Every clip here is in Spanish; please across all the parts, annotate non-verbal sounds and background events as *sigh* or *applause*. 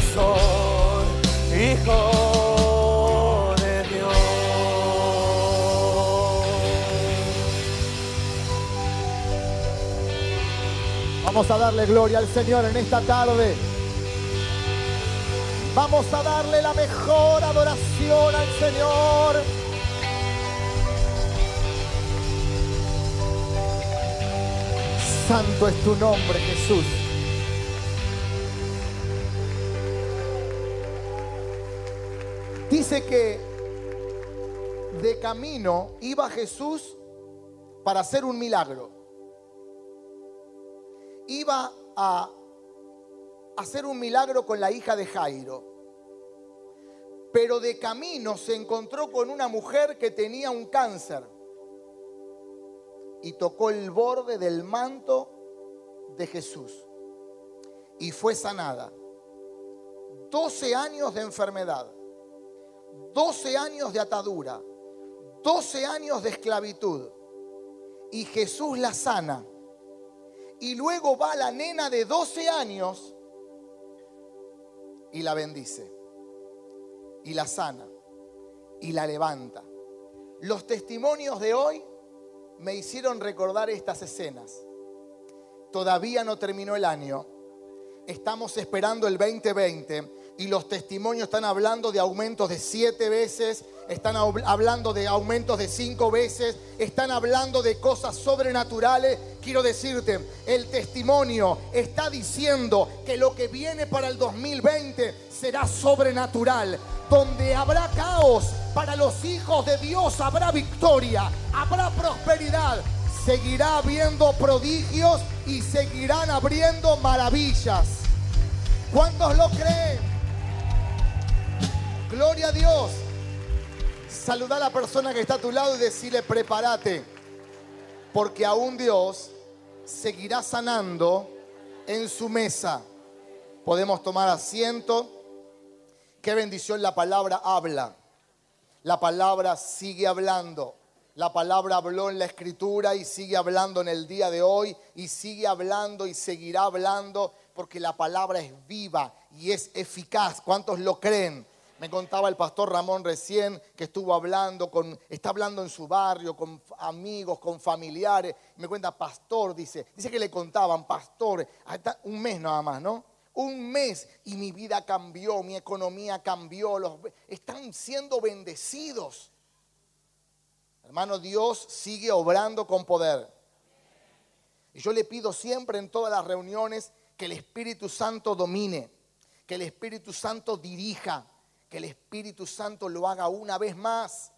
soy hijo de Dios. Vamos a darle gloria al Señor en esta tarde. Vamos a darle la mejor adoración al Señor. Santo es tu nombre, Jesús. Que de camino iba Jesús para hacer un milagro. Iba a hacer un milagro con la hija de Jairo. Pero de camino se encontró con una mujer que tenía un cáncer y tocó el borde del manto de Jesús y fue sanada. 12 años de enfermedad, 12 años de atadura, 12 años de esclavitud. Y Jesús la sana. Y luego va la nena de 12 años y la bendice. Y la sana. Y la levanta. Los testimonios de hoy me hicieron recordar estas escenas. Todavía no terminó el año. Estamos esperando el 2020 y los testimonios están hablando de aumentos de siete veces, están hablando de aumentos de cinco veces, están hablando de cosas sobrenaturales. Quiero decirte, el testimonio está diciendo que lo que viene para el 2020 será sobrenatural. Donde habrá caos, para los hijos de Dios habrá victoria, habrá prosperidad, seguirá habiendo prodigios y seguirán abriendo maravillas. ¿Cuántos lo creen? Gloria a Dios. Saluda a la persona que está a tu lado y decirle, prepárate, porque aún Dios seguirá sanando en su mesa. Podemos tomar asiento. Qué bendición la palabra habla. La palabra sigue hablando. La palabra habló en la escritura y sigue hablando en el día de hoy y sigue hablando y seguirá hablando porque la palabra es viva y es eficaz. ¿Cuántos lo creen? Me contaba el pastor Ramón recién que estuvo hablando con, está hablando en su barrio, con amigos, con familiares. Me cuenta, pastor, dice, dice que le contaban, pastor, un mes nada más, ¿no? Un mes y mi vida cambió, mi economía cambió, los, están siendo bendecidos. Hermano, Dios sigue obrando con poder. Y yo le pido siempre en todas las reuniones que el Espíritu Santo domine, que el Espíritu Santo dirija, que el Espíritu Santo lo haga una vez más.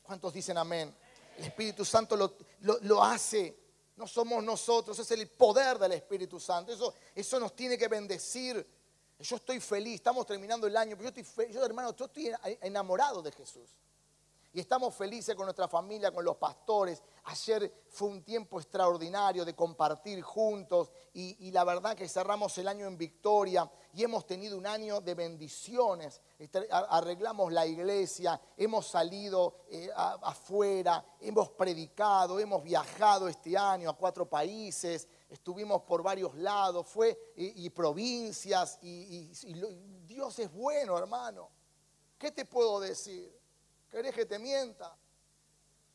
¿Cuántos dicen amén? El Espíritu Santo lo, hace. No somos nosotros, es el poder del Espíritu Santo. Eso, eso nos tiene que bendecir. Yo estoy feliz, estamos terminando el año, pero yo estoy, yo hermano, yo estoy enamorado de Jesús. Y estamos felices con nuestra familia, con los pastores. Ayer fue un tiempo extraordinario de compartir juntos y, la verdad que cerramos el año en victoria y hemos tenido un año de bendiciones. Este, arreglamos la iglesia, hemos salido eh, afuera, hemos predicado, hemos viajado este año a cuatro países, estuvimos por varios lados, fue y, provincias y Dios es bueno, hermano. ¿Qué te puedo decir? ¿Querés que te mienta?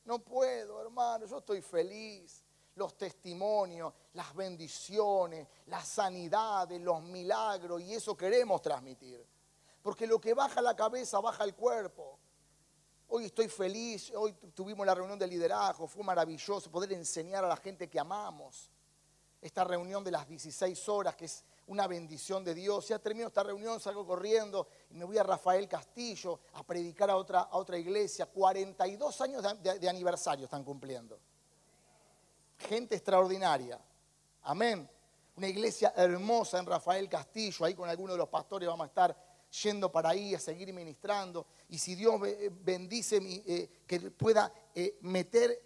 No puedo, hermano, yo estoy feliz. Los testimonios, las bendiciones, las sanidades, los milagros, y eso queremos transmitir. Porque lo que baja la cabeza, baja el cuerpo. Hoy estoy feliz, hoy tuvimos la reunión de liderazgo, fue maravilloso poder enseñar a la gente que amamos. Esta reunión de las 16 horas, que es una bendición de Dios. Ya termino esta reunión, salgo corriendo y me voy a Rafael Castillo a predicar a otra, a otra iglesia. 42 años de, aniversario están cumpliendo. Gente extraordinaria. Amén. Una iglesia hermosa en Rafael Castillo. Ahí con algunos de los pastores vamos a estar yendo para ahí a seguir ministrando. Y si Dios bendice eh, que pueda eh, meter,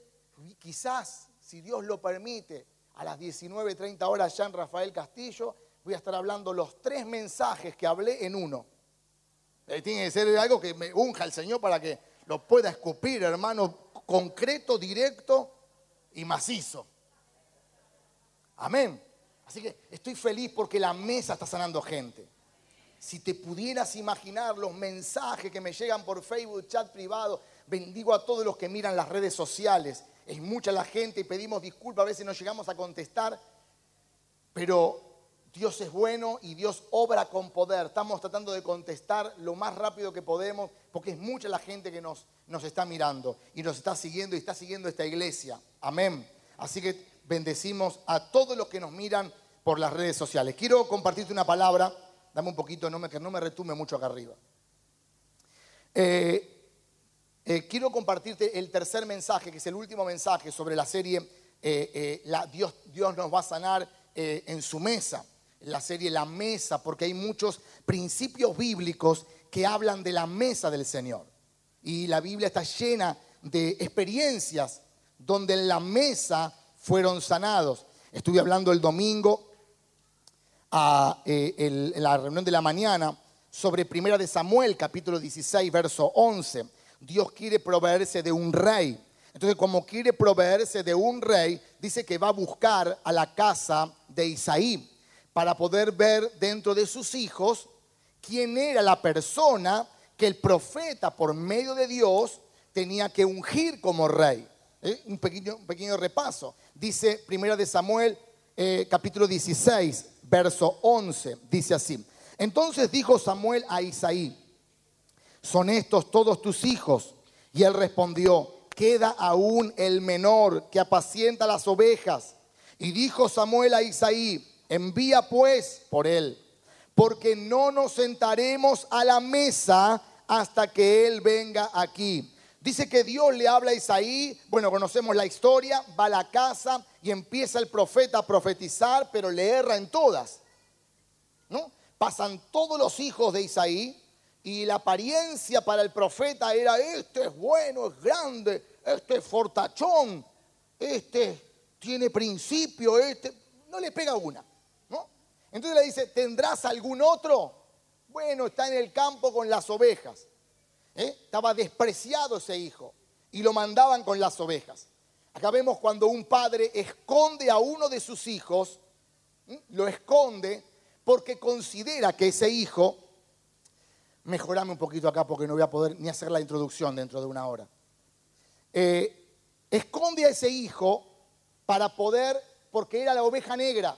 quizás, si Dios lo permite, a las 19.30 horas ya en Rafael Castillo, voy a estar hablando los tres mensajes que hablé en uno. Eh, tiene que ser algo que me unja el Señor para que lo pueda escupir, hermano, concreto, directo y macizo. Amén. Así que estoy feliz porque la mesa está sanando gente. Si te pudieras imaginar los mensajes que me llegan por Facebook, chat privado, bendigo a todos los que miran las redes sociales. Es mucha la gente y pedimos disculpas, a veces no llegamos a contestar, pero Dios es bueno y Dios obra con poder. Estamos tratando de contestar lo más rápido que podemos porque es mucha la gente que nos, nos está mirando y nos está siguiendo y está siguiendo esta iglesia. Amén. Así que bendecimos a todos los que nos miran por las redes sociales. Quiero compartirte una palabra, dame un poquito, no me, que no me retume mucho acá arriba. Eh, eh, quiero compartirte el tercer mensaje, que es el último mensaje sobre la serie eh, la, Dios, Dios nos va a sanar en su mesa, la serie La Mesa, porque hay muchos principios bíblicos que hablan de la mesa del Señor. Y la Biblia está llena de experiencias donde en la mesa fueron sanados. Estuve hablando el domingo a, en la reunión de la mañana sobre Primera de Samuel, capítulo 16, verso 11. Dios quiere proveerse de un rey. Entonces, como quiere proveerse de un rey, dice que va a buscar a la casa de Isaí para poder ver dentro de sus hijos quién era la persona que el profeta, por medio de Dios, tenía que ungir como rey. ¿Eh? Un, pequeño, repaso. Dice Primera de Samuel, eh, capítulo 16, verso 11. Dice así. Entonces dijo Samuel a Isaí, ¿son estos todos tus hijos? Y él respondió, queda aún el menor que apacienta las ovejas. Y dijo Samuel a Isaí, envía pues por él, porque no nos sentaremos a la mesa hasta que él venga aquí. Dice que Dios le habla a Isaí, bueno, conocemos la historia, va a la casa y empieza el profeta a profetizar, pero le erra en todas. ¿No? Pasan todos los hijos de Isaí y la apariencia para el profeta era, este es bueno, es grande, este es fortachón, este tiene principio, este no le pega una. Entonces le dice, ¿tendrás algún otro? Bueno, está en el campo con las ovejas. ¿Eh? Estaba despreciado ese hijo y lo mandaban con las ovejas. Acá vemos cuando un padre esconde a uno de sus hijos, lo esconde porque considera que ese hijo, mejorame un poquito acá porque no voy a poder ni hacer la introducción dentro de una hora, eh, esconde a ese hijo para poder, porque era la oveja negra,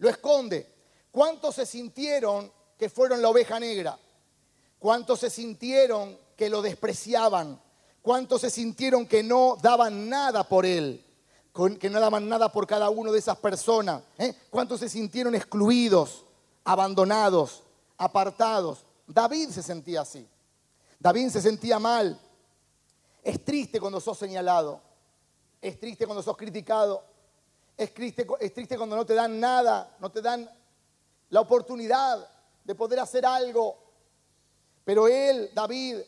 lo esconde. ¿Cuántos se sintieron que fueron la oveja negra? ¿Cuántos se sintieron que lo despreciaban? ¿Cuántos se sintieron que no daban nada por él? Que no daban nada por cada uno de esas personas. ¿Eh? ¿Cuántos se sintieron excluidos, abandonados, apartados? David se sentía así. David se sentía mal. Es triste cuando sos señalado. Es triste cuando sos criticado. Es triste, es triste cuando no te dan nada, no te dan la oportunidad de poder hacer algo pero él, David,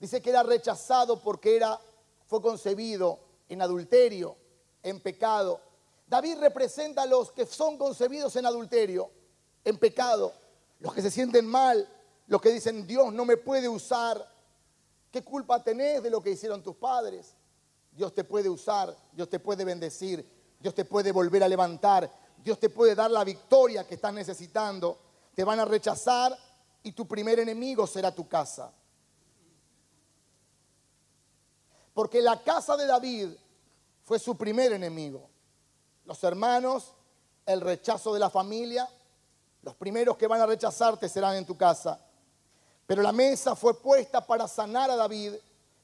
dice que era rechazado porque era, fue concebido en adulterio, en pecado. David representa a los que son concebidos en adulterio, en pecado, los que se sienten mal, los que dicen, Dios no me puede usar. ¿Qué culpa tenés de lo que hicieron tus padres? Dios te puede usar, Dios te puede bendecir, Dios te puede volver a levantar, Dios te puede dar la victoria que estás necesitando. Te van a rechazar y tu primer enemigo será tu casa. Porque la casa de David fue su primer enemigo. Los hermanos, el rechazo de la familia, los primeros que van a rechazarte serán en tu casa. Pero la mesa fue puesta para sanar a David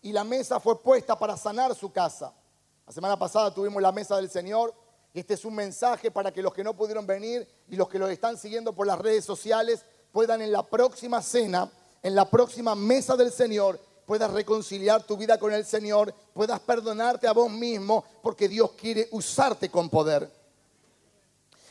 y la mesa fue puesta para sanar su casa. La semana pasada tuvimos la mesa del Señor este es un mensaje para que los que no pudieron venir y los que lo están siguiendo por las redes sociales puedan en la próxima cena, en la próxima mesa del Señor, puedas reconciliar tu vida con el Señor, puedas perdonarte a vos mismo, porque Dios quiere usarte con poder.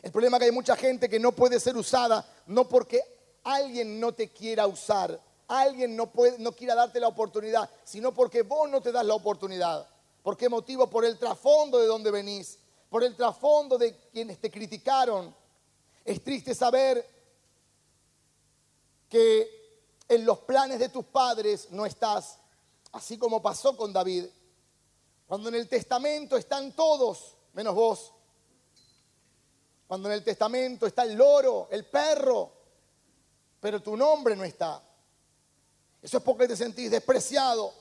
El problema es que hay mucha gente que no puede ser usada, no porque alguien no te quiera usar, alguien no, no quiera darte la oportunidad, sino porque vos no te das la oportunidad. ¿Por qué motivo? Por el trasfondo de donde venís, por el trasfondo de quienes te criticaron. Es triste saber que en los planes de tus padres no estás, así como pasó con David. Cuando en el testamento están todos, menos vos. Cuando en el testamento está el loro, el perro, pero tu nombre no está. Eso es porque te sentís despreciado,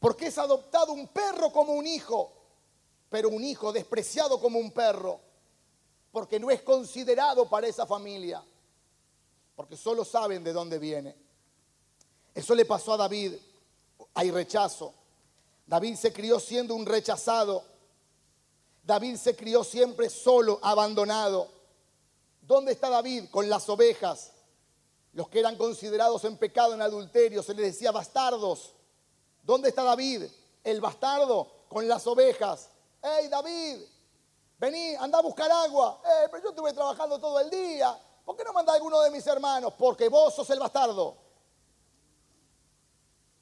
porque es adoptado un perro como un hijo, pero un hijo despreciado como un perro, porque no es considerado para esa familia, porque solo saben de dónde viene. Eso le pasó a David, hay rechazo. David se crió siendo un rechazado. David se crió siempre solo, abandonado. ¿Dónde está David? Con las ovejas. Los que eran considerados en pecado, en adulterio, se les decía bastardos. ¿Dónde está David? El bastardo con las ovejas. ¡Hey David! Vení, anda a buscar agua. ¡Eh, pero yo estuve trabajando todo el día! ¿Por qué no manda alguno de mis hermanos? Porque vos sos el bastardo.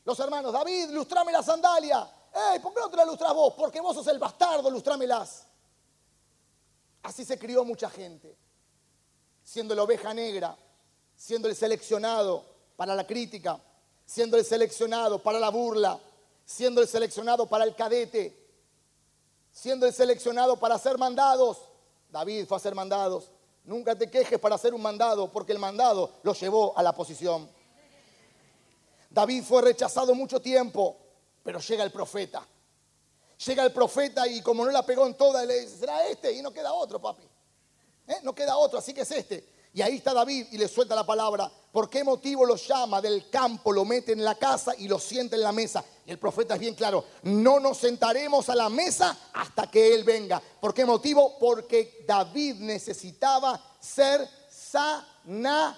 Los hermanos, David, lustrame la sandalia. ¡Ey! ¿Por qué no te la lustras vos? Porque vos sos el bastardo, lustrámelas. Así se crió mucha gente, siendo la oveja negra, siendo el seleccionado para la crítica, siendo el seleccionado para la burla, siendo el seleccionado para el cadete, siendo el seleccionado para ser mandados. David fue a ser mandados. Nunca te quejes para hacer un mandado, porque el mandado lo llevó a la posición. David fue rechazado mucho tiempo, pero llega el profeta. Llega el profeta y como no la pegó en toda, le dice, será este y no queda otro, papi. ¿Eh? No queda otro, así que es este. Y ahí está David y le suelta la palabra. ¿Por qué motivo lo llama del campo, lo mete en la casa y lo sienta en la mesa? Y el profeta es bien claro, no nos sentaremos a la mesa hasta que Él venga. ¿Por qué motivo? Porque David necesitaba ser sanado.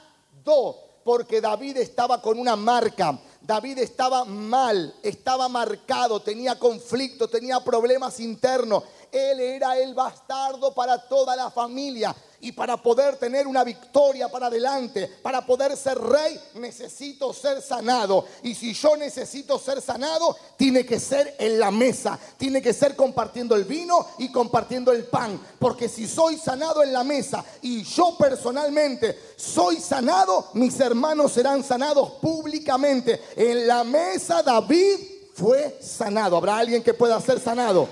Porque David estaba con una marca. David estaba mal, estaba marcado, tenía conflicto, tenía problemas internos. Él era el bastardo para toda la familia. Y para poder tener una victoria para adelante, para poder ser rey, necesito ser sanado. Y si yo necesito ser sanado, tiene que ser en la mesa, tiene que ser compartiendo el vino y compartiendo el pan. Porque si soy sanado en la mesa y yo personalmente soy sanado, mis hermanos serán sanados públicamente. En la mesa David fue sanado. ¿Habrá alguien que pueda ser sanado?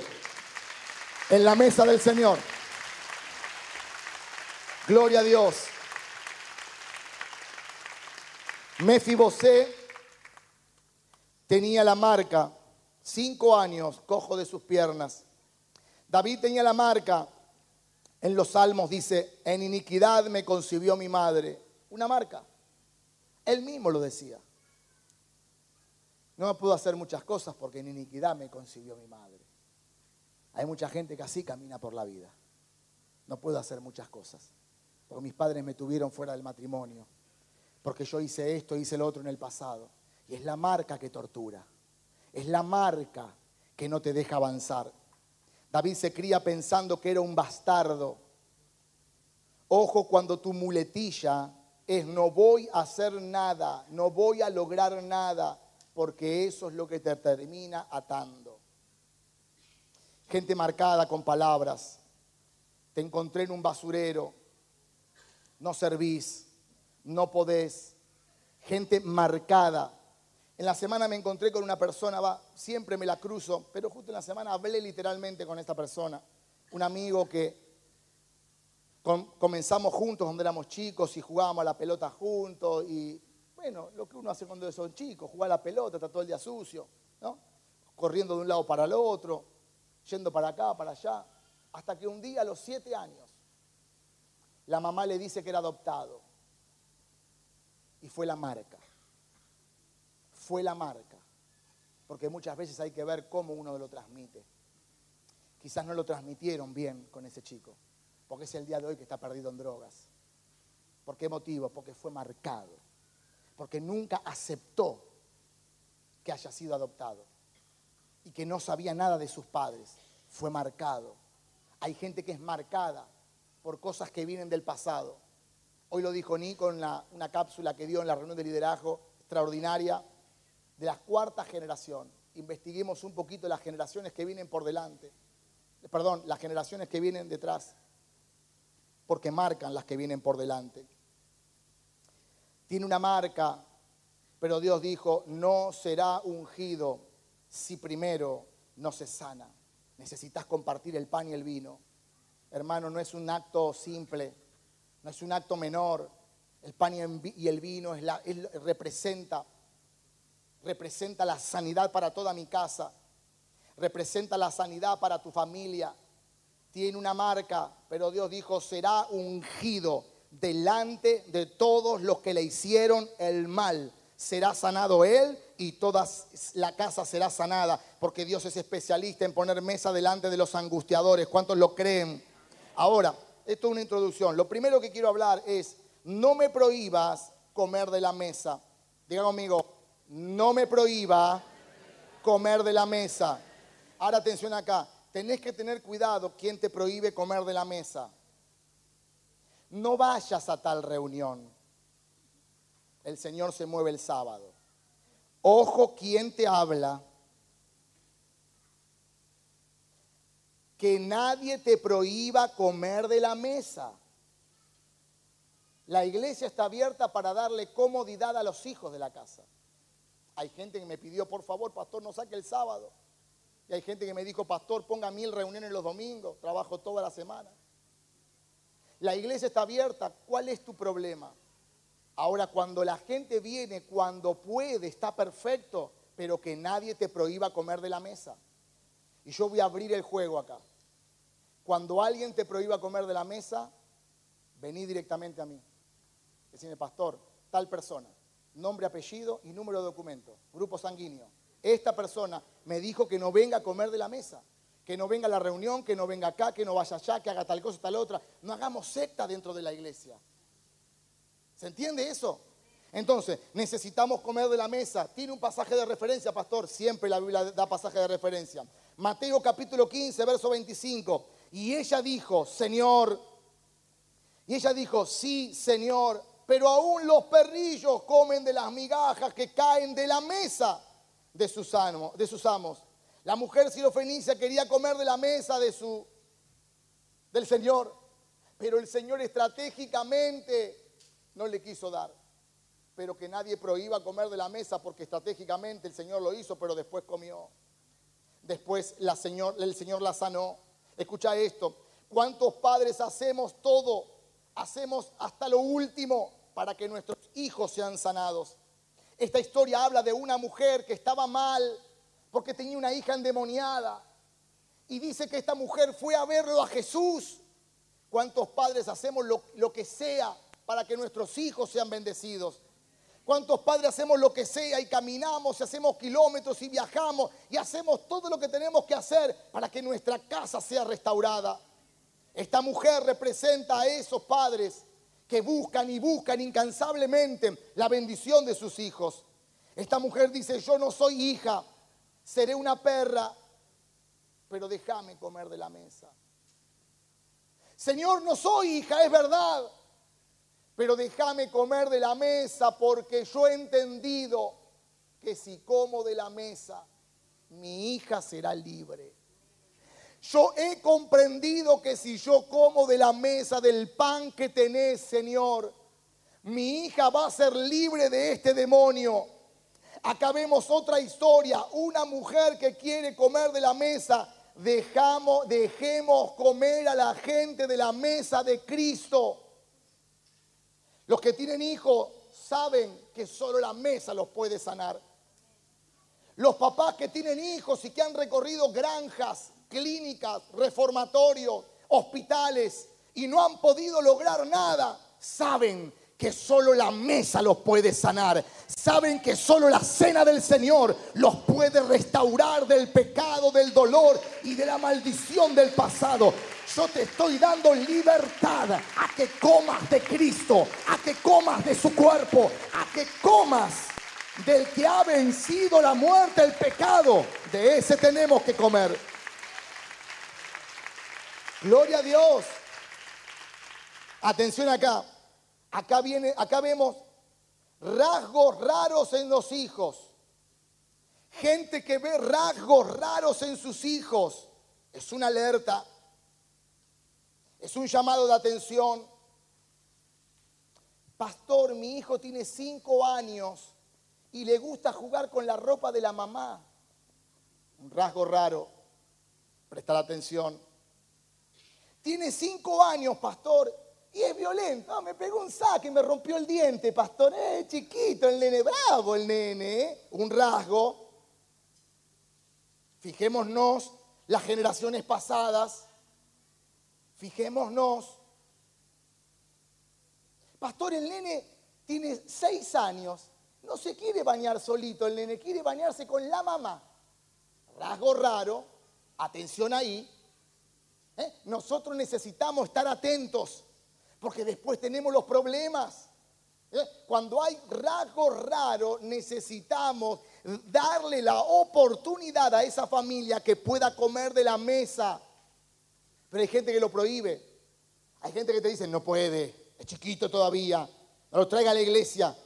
En la mesa del Señor. Gloria a Dios. Mefibosé tenía la marca, cinco años, cojo de sus piernas. David tenía la marca, en los salmos dice, en iniquidad me concibió mi madre. Una marca. Él mismo lo decía. No me puedo hacer muchas cosas porque en iniquidad me concibió mi madre. Hay mucha gente que así camina por la vida. No puedo hacer muchas cosas porque mis padres me tuvieron fuera del matrimonio, porque yo hice esto, hice lo otro en el pasado. Y es la marca que tortura, es la marca que no te deja avanzar. David se cría pensando que era un bastardo. Ojo cuando tu muletilla es no voy a hacer nada, no voy a lograr nada, porque eso es lo que te termina atando. Gente marcada con palabras. Te encontré en un basurero, no servís, no podés. Gente marcada. En la semana me encontré con una persona, va, siempre me la cruzo, pero justo en la semana hablé literalmente con esta persona, un amigo que comenzamos juntos cuando éramos chicos y jugábamos a la pelota juntos y bueno, lo que uno hace cuando son chicos, jugar a la pelota, está todo el día sucio, ¿no? Corriendo de un lado para el otro, yendo para acá, para allá, hasta que un día a los siete años la mamá le dice que era adoptado. Y fue la marca. Fue la marca. Porque muchas veces hay que ver cómo uno lo transmite. Quizás no lo transmitieron bien con ese chico. Porque es el día de hoy que está perdido en drogas. ¿Por qué motivo? Porque fue marcado. Porque nunca aceptó que haya sido adoptado. Y que no sabía nada de sus padres. Fue marcado. Hay gente que es marcada por cosas que vienen del pasado. Hoy lo dijo Nico en una cápsula que dio en la reunión de liderazgo extraordinaria de la cuarta generación. Investiguemos un poquito las generaciones que vienen por delante. Perdón, las generaciones que vienen detrás. Porque marcan las que vienen por delante. Tiene una marca, pero Dios dijo, no será ungido si primero no se sana. Necesitas compartir el pan y el vino hermano, no es un acto simple, no es un acto menor, El pan y el vino es la- es- representa, representa la sanidad para toda mi casa, representa la sanidad para tu familia. Tiene una marca, pero Dios dijo, será ungido delante de todos los que le hicieron el mal. Será sanado él y toda la casa será sanada, porque Dios es especialista en poner mesa delante de los angustiadores. ¿Cuántos lo creen? Ahora, esto es una introducción. Lo primero que quiero hablar es, no me prohíbas comer de la mesa. Diga conmigo, no me prohíba comer de la mesa. Ahora atención acá, tenés que tener cuidado quién te prohíbe comer de la mesa. No vayas a tal reunión. El Señor se mueve el sábado. Ojo quién te habla. Que nadie te prohíba comer de la mesa. La iglesia está abierta para darle comodidad a los hijos de la casa. Hay gente que me pidió, por favor, pastor, no saque el sábado. Y hay gente que me dijo, pastor, ponga mil reuniones los domingos, trabajo toda la semana. La iglesia está abierta, ¿cuál es tu problema? Ahora, cuando la gente viene, cuando puede, está perfecto, pero que nadie te prohíba comer de la mesa. Y yo voy a abrir el juego acá. Cuando alguien te prohíba comer de la mesa, vení directamente a mí. Decime, pastor, tal persona, nombre, apellido y número de documento, grupo sanguíneo. Esta persona me dijo que no venga a comer de la mesa, que no venga a la reunión, que no venga acá, que no vaya allá, que haga tal cosa, tal otra. No hagamos secta dentro de la iglesia. ¿Se entiende eso? Entonces, necesitamos comer de la mesa. Tiene un pasaje de referencia, pastor. Siempre la Biblia da pasaje de referencia. Mateo capítulo 15, verso 25. Y ella dijo, Señor, y ella dijo, sí, Señor, pero aún los perrillos comen de las migajas que caen de la mesa de sus, amos. La mujer sirofenicia quería comer de la mesa de su, del Señor, pero el Señor estratégicamente no le quiso dar. Pero que nadie prohíba comer de la mesa porque estratégicamente el Señor lo hizo, pero después comió. Después el Señor la sanó. Escucha esto. ¿Cuántos padres hacemos todo? Hacemos hasta lo último para que nuestros hijos sean sanados. Esta historia habla de una mujer que estaba mal porque tenía una hija endemoniada. Y dice que esta mujer fue a verlo a Jesús. ¿Cuántos padres hacemos lo que sea para que nuestros hijos sean bendecidos? ¿Cuántos padres hacemos lo que sea y caminamos y hacemos kilómetros y viajamos y hacemos todo lo que tenemos que hacer para que nuestra casa sea restaurada? Esta mujer representa a esos padres que buscan y buscan incansablemente la bendición de sus hijos. Esta mujer dice, yo no soy hija, seré una perra, pero déjame comer de la mesa. Señor, no soy hija, es verdad, pero déjame comer de la mesa porque yo he entendido que si como de la mesa, mi hija será libre. Yo he comprendido que si yo como de la mesa del pan que tenés, Señor, mi hija va a ser libre de este demonio. Acá vemos otra historia, una mujer que quiere comer de la mesa. Dejamos, dejemos comer a la gente de la mesa de Cristo. Los que tienen hijos saben que solo la mesa los puede sanar. Los papás que tienen hijos y que han recorrido granjas, clínicas, reformatorios, hospitales y no han podido lograr nada, saben que solo la mesa los puede sanar. Saben que solo la cena del Señor los puede restaurar del pecado, del dolor y de la maldición del pasado. Yo te estoy dando libertad a que comas de Cristo, a que comas de su cuerpo, a que comas del que ha vencido la muerte, el pecado. De ese tenemos que comer. Gloria a Dios. Atención acá. Acá viene, acá vemos rasgos raros en los hijos. Gente que ve rasgos raros en sus hijos. Es una alerta. Es un llamado de atención. Pastor, mi hijo tiene cinco años y le gusta jugar con la ropa de la mamá. Un rasgo raro. Prestar atención. Tiene cinco años, pastor, Y es violento. No, me pegó un saque me rompió el diente, pastor. Eh, chiquito, el nene, bravo el nene. ¿eh? Un rasgo. Fijémonos las generaciones pasadas. Fijémonos. Pastor, el nene tiene seis años. No se quiere bañar solito, el nene quiere bañarse con la mamá. Rasgo raro. Atención ahí. ¿Eh? Nosotros necesitamos estar atentos porque después tenemos los problemas. ¿Eh? Cuando hay rasgo raro, necesitamos darle la oportunidad a esa familia que pueda comer de la mesa. Pero hay gente que lo prohíbe. Hay gente que te dice, no puede, es chiquito todavía, no lo traiga a la iglesia,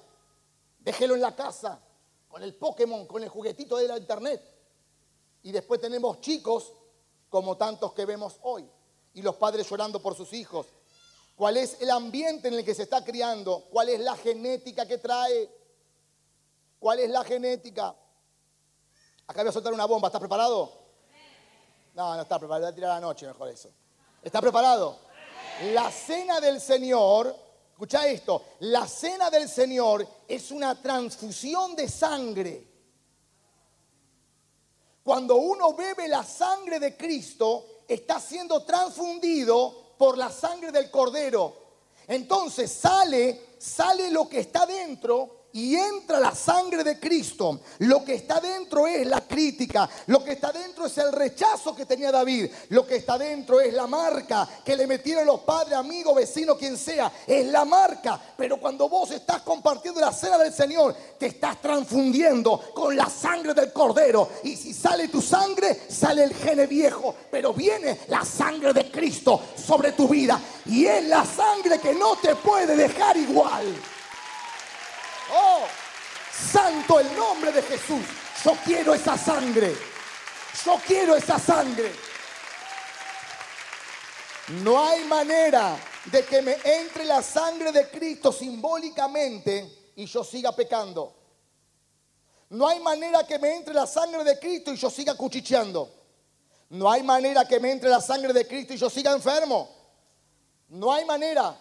déjelo en la casa, con el Pokémon, con el juguetito de la internet. Y después tenemos chicos como tantos que vemos hoy, y los padres llorando por sus hijos. ¿Cuál es el ambiente en el que se está criando? ¿Cuál es la genética que trae? ¿Cuál es la genética? Acá voy a soltar una bomba. ¿Estás preparado? No, no está preparado. Voy a tirar la noche mejor eso. ¿Está preparado? La cena del Señor, escucha esto, la cena del Señor es una transfusión de sangre. Cuando uno bebe la sangre de Cristo, está siendo transfundido por la sangre del Cordero. Entonces sale, sale lo que está dentro y entra la sangre de Cristo, lo que está dentro es la crítica, lo que está dentro es el rechazo que tenía David, lo que está dentro es la marca que le metieron los padres, amigos, vecinos, quien sea, es la marca. Pero cuando vos estás compartiendo la cena del Señor, te estás transfundiendo con la sangre del Cordero. Y si sale tu sangre, sale el gene viejo, pero viene la sangre de Cristo sobre tu vida. Y es la sangre que no te puede dejar igual. Oh, santo el nombre de Jesús. Yo quiero esa sangre. Yo quiero esa sangre. No hay manera de que me entre la sangre de Cristo simbólicamente y yo siga pecando. No hay manera que me entre la sangre de Cristo y yo siga cuchicheando. No hay manera que me entre la sangre de Cristo y yo siga enfermo. No hay manera.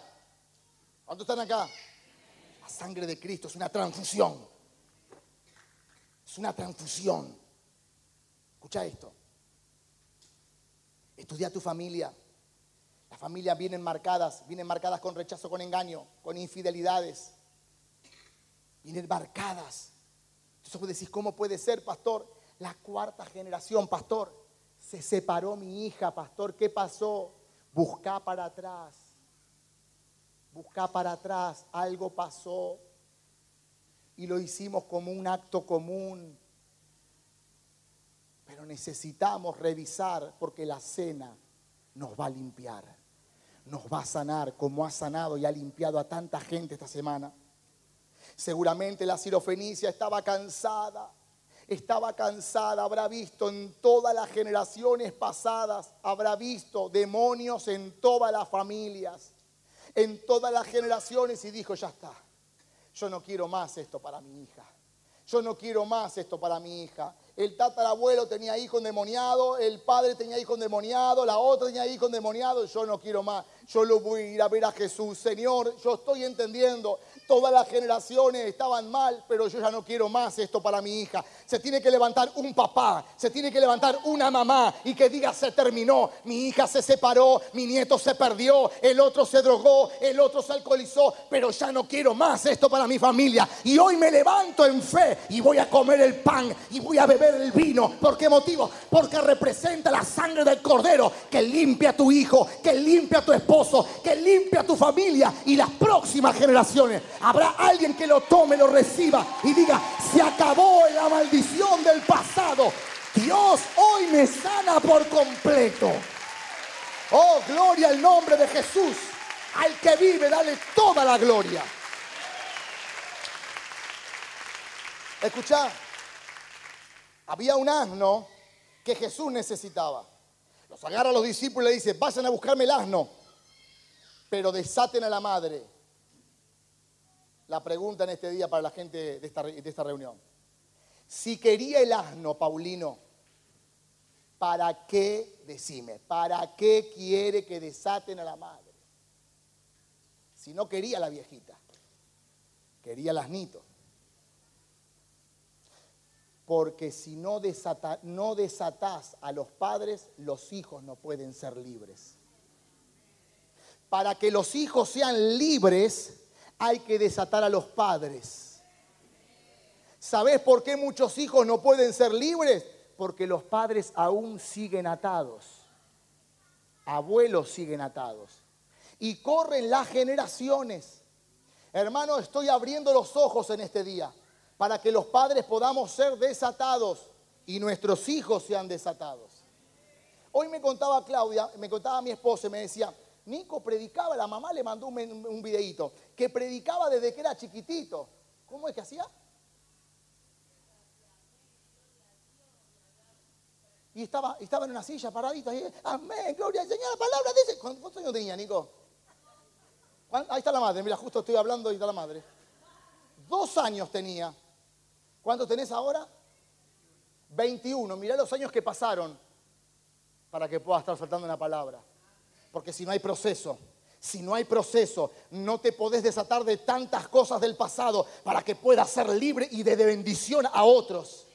¿Cuántos están acá? Sangre de Cristo es una transfusión. Es una transfusión. Escucha esto. Estudia tu familia. Las familias vienen marcadas, vienen marcadas con rechazo, con engaño, con infidelidades. Vienen marcadas. Entonces vos decís, ¿cómo puede ser, pastor? La cuarta generación, pastor. Se separó mi hija, pastor. ¿Qué pasó? Busca para atrás busca para atrás, algo pasó y lo hicimos como un acto común. Pero necesitamos revisar porque la cena nos va a limpiar, nos va a sanar como ha sanado y ha limpiado a tanta gente esta semana. Seguramente la sirofenicia estaba cansada, estaba cansada, habrá visto en todas las generaciones pasadas, habrá visto demonios en todas las familias en todas las generaciones y dijo, ya está, yo no quiero más esto para mi hija. Yo no quiero más esto para mi hija. El tatarabuelo tenía hijo endemoniado, el padre tenía hijo endemoniado, la otra tenía hijo endemoniado. Yo no quiero más. Yo lo voy a ir a ver a Jesús. Señor, yo estoy entendiendo Todas las generaciones estaban mal, pero yo ya no quiero más esto para mi hija. Se tiene que levantar un papá, se tiene que levantar una mamá y que diga se terminó. Mi hija se separó, mi nieto se perdió, el otro se drogó, el otro se alcoholizó, pero ya no quiero más esto para mi familia. Y hoy me levanto en fe y voy a comer el pan y voy a beber el vino. ¿Por qué motivo? Porque representa la sangre del cordero que limpia a tu hijo, que limpia a tu esposo, que limpia a tu familia y las próximas generaciones. Habrá alguien que lo tome, lo reciba y diga, se acabó la maldición del pasado. Dios hoy me sana por completo. Oh, gloria al nombre de Jesús. Al que vive, dale toda la gloria. Escucha, había un asno que Jesús necesitaba. Los agarra a los discípulos y le dice, vayan a buscarme el asno, pero desaten a la madre la pregunta en este día para la gente de esta, de esta reunión. Si quería el asno, Paulino, ¿para qué, decime, para qué quiere que desaten a la madre? Si no quería la viejita, quería las asnito. Porque si no, desata, no desatás a los padres, los hijos no pueden ser libres. Para que los hijos sean libres, hay que desatar a los padres. ¿Sabés por qué muchos hijos no pueden ser libres? Porque los padres aún siguen atados. Abuelos siguen atados. Y corren las generaciones. Hermano, estoy abriendo los ojos en este día para que los padres podamos ser desatados y nuestros hijos sean desatados. Hoy me contaba Claudia, me contaba mi esposa y me decía, Nico predicaba, la mamá le mandó un, un videíto, que predicaba desde que era chiquitito. ¿Cómo es que hacía? Y estaba, estaba en una silla paradita. Y, Amén, gloria al la palabra dice. ¿Cuántos años tenía, Nico? Ahí está la madre, mira, justo estoy hablando y está la madre. Dos años tenía. ¿Cuántos tenés ahora? 21. Mirá los años que pasaron para que pueda estar faltando una palabra. Porque si no hay proceso, si no hay proceso, no te podés desatar de tantas cosas del pasado para que puedas ser libre y de bendición a otros.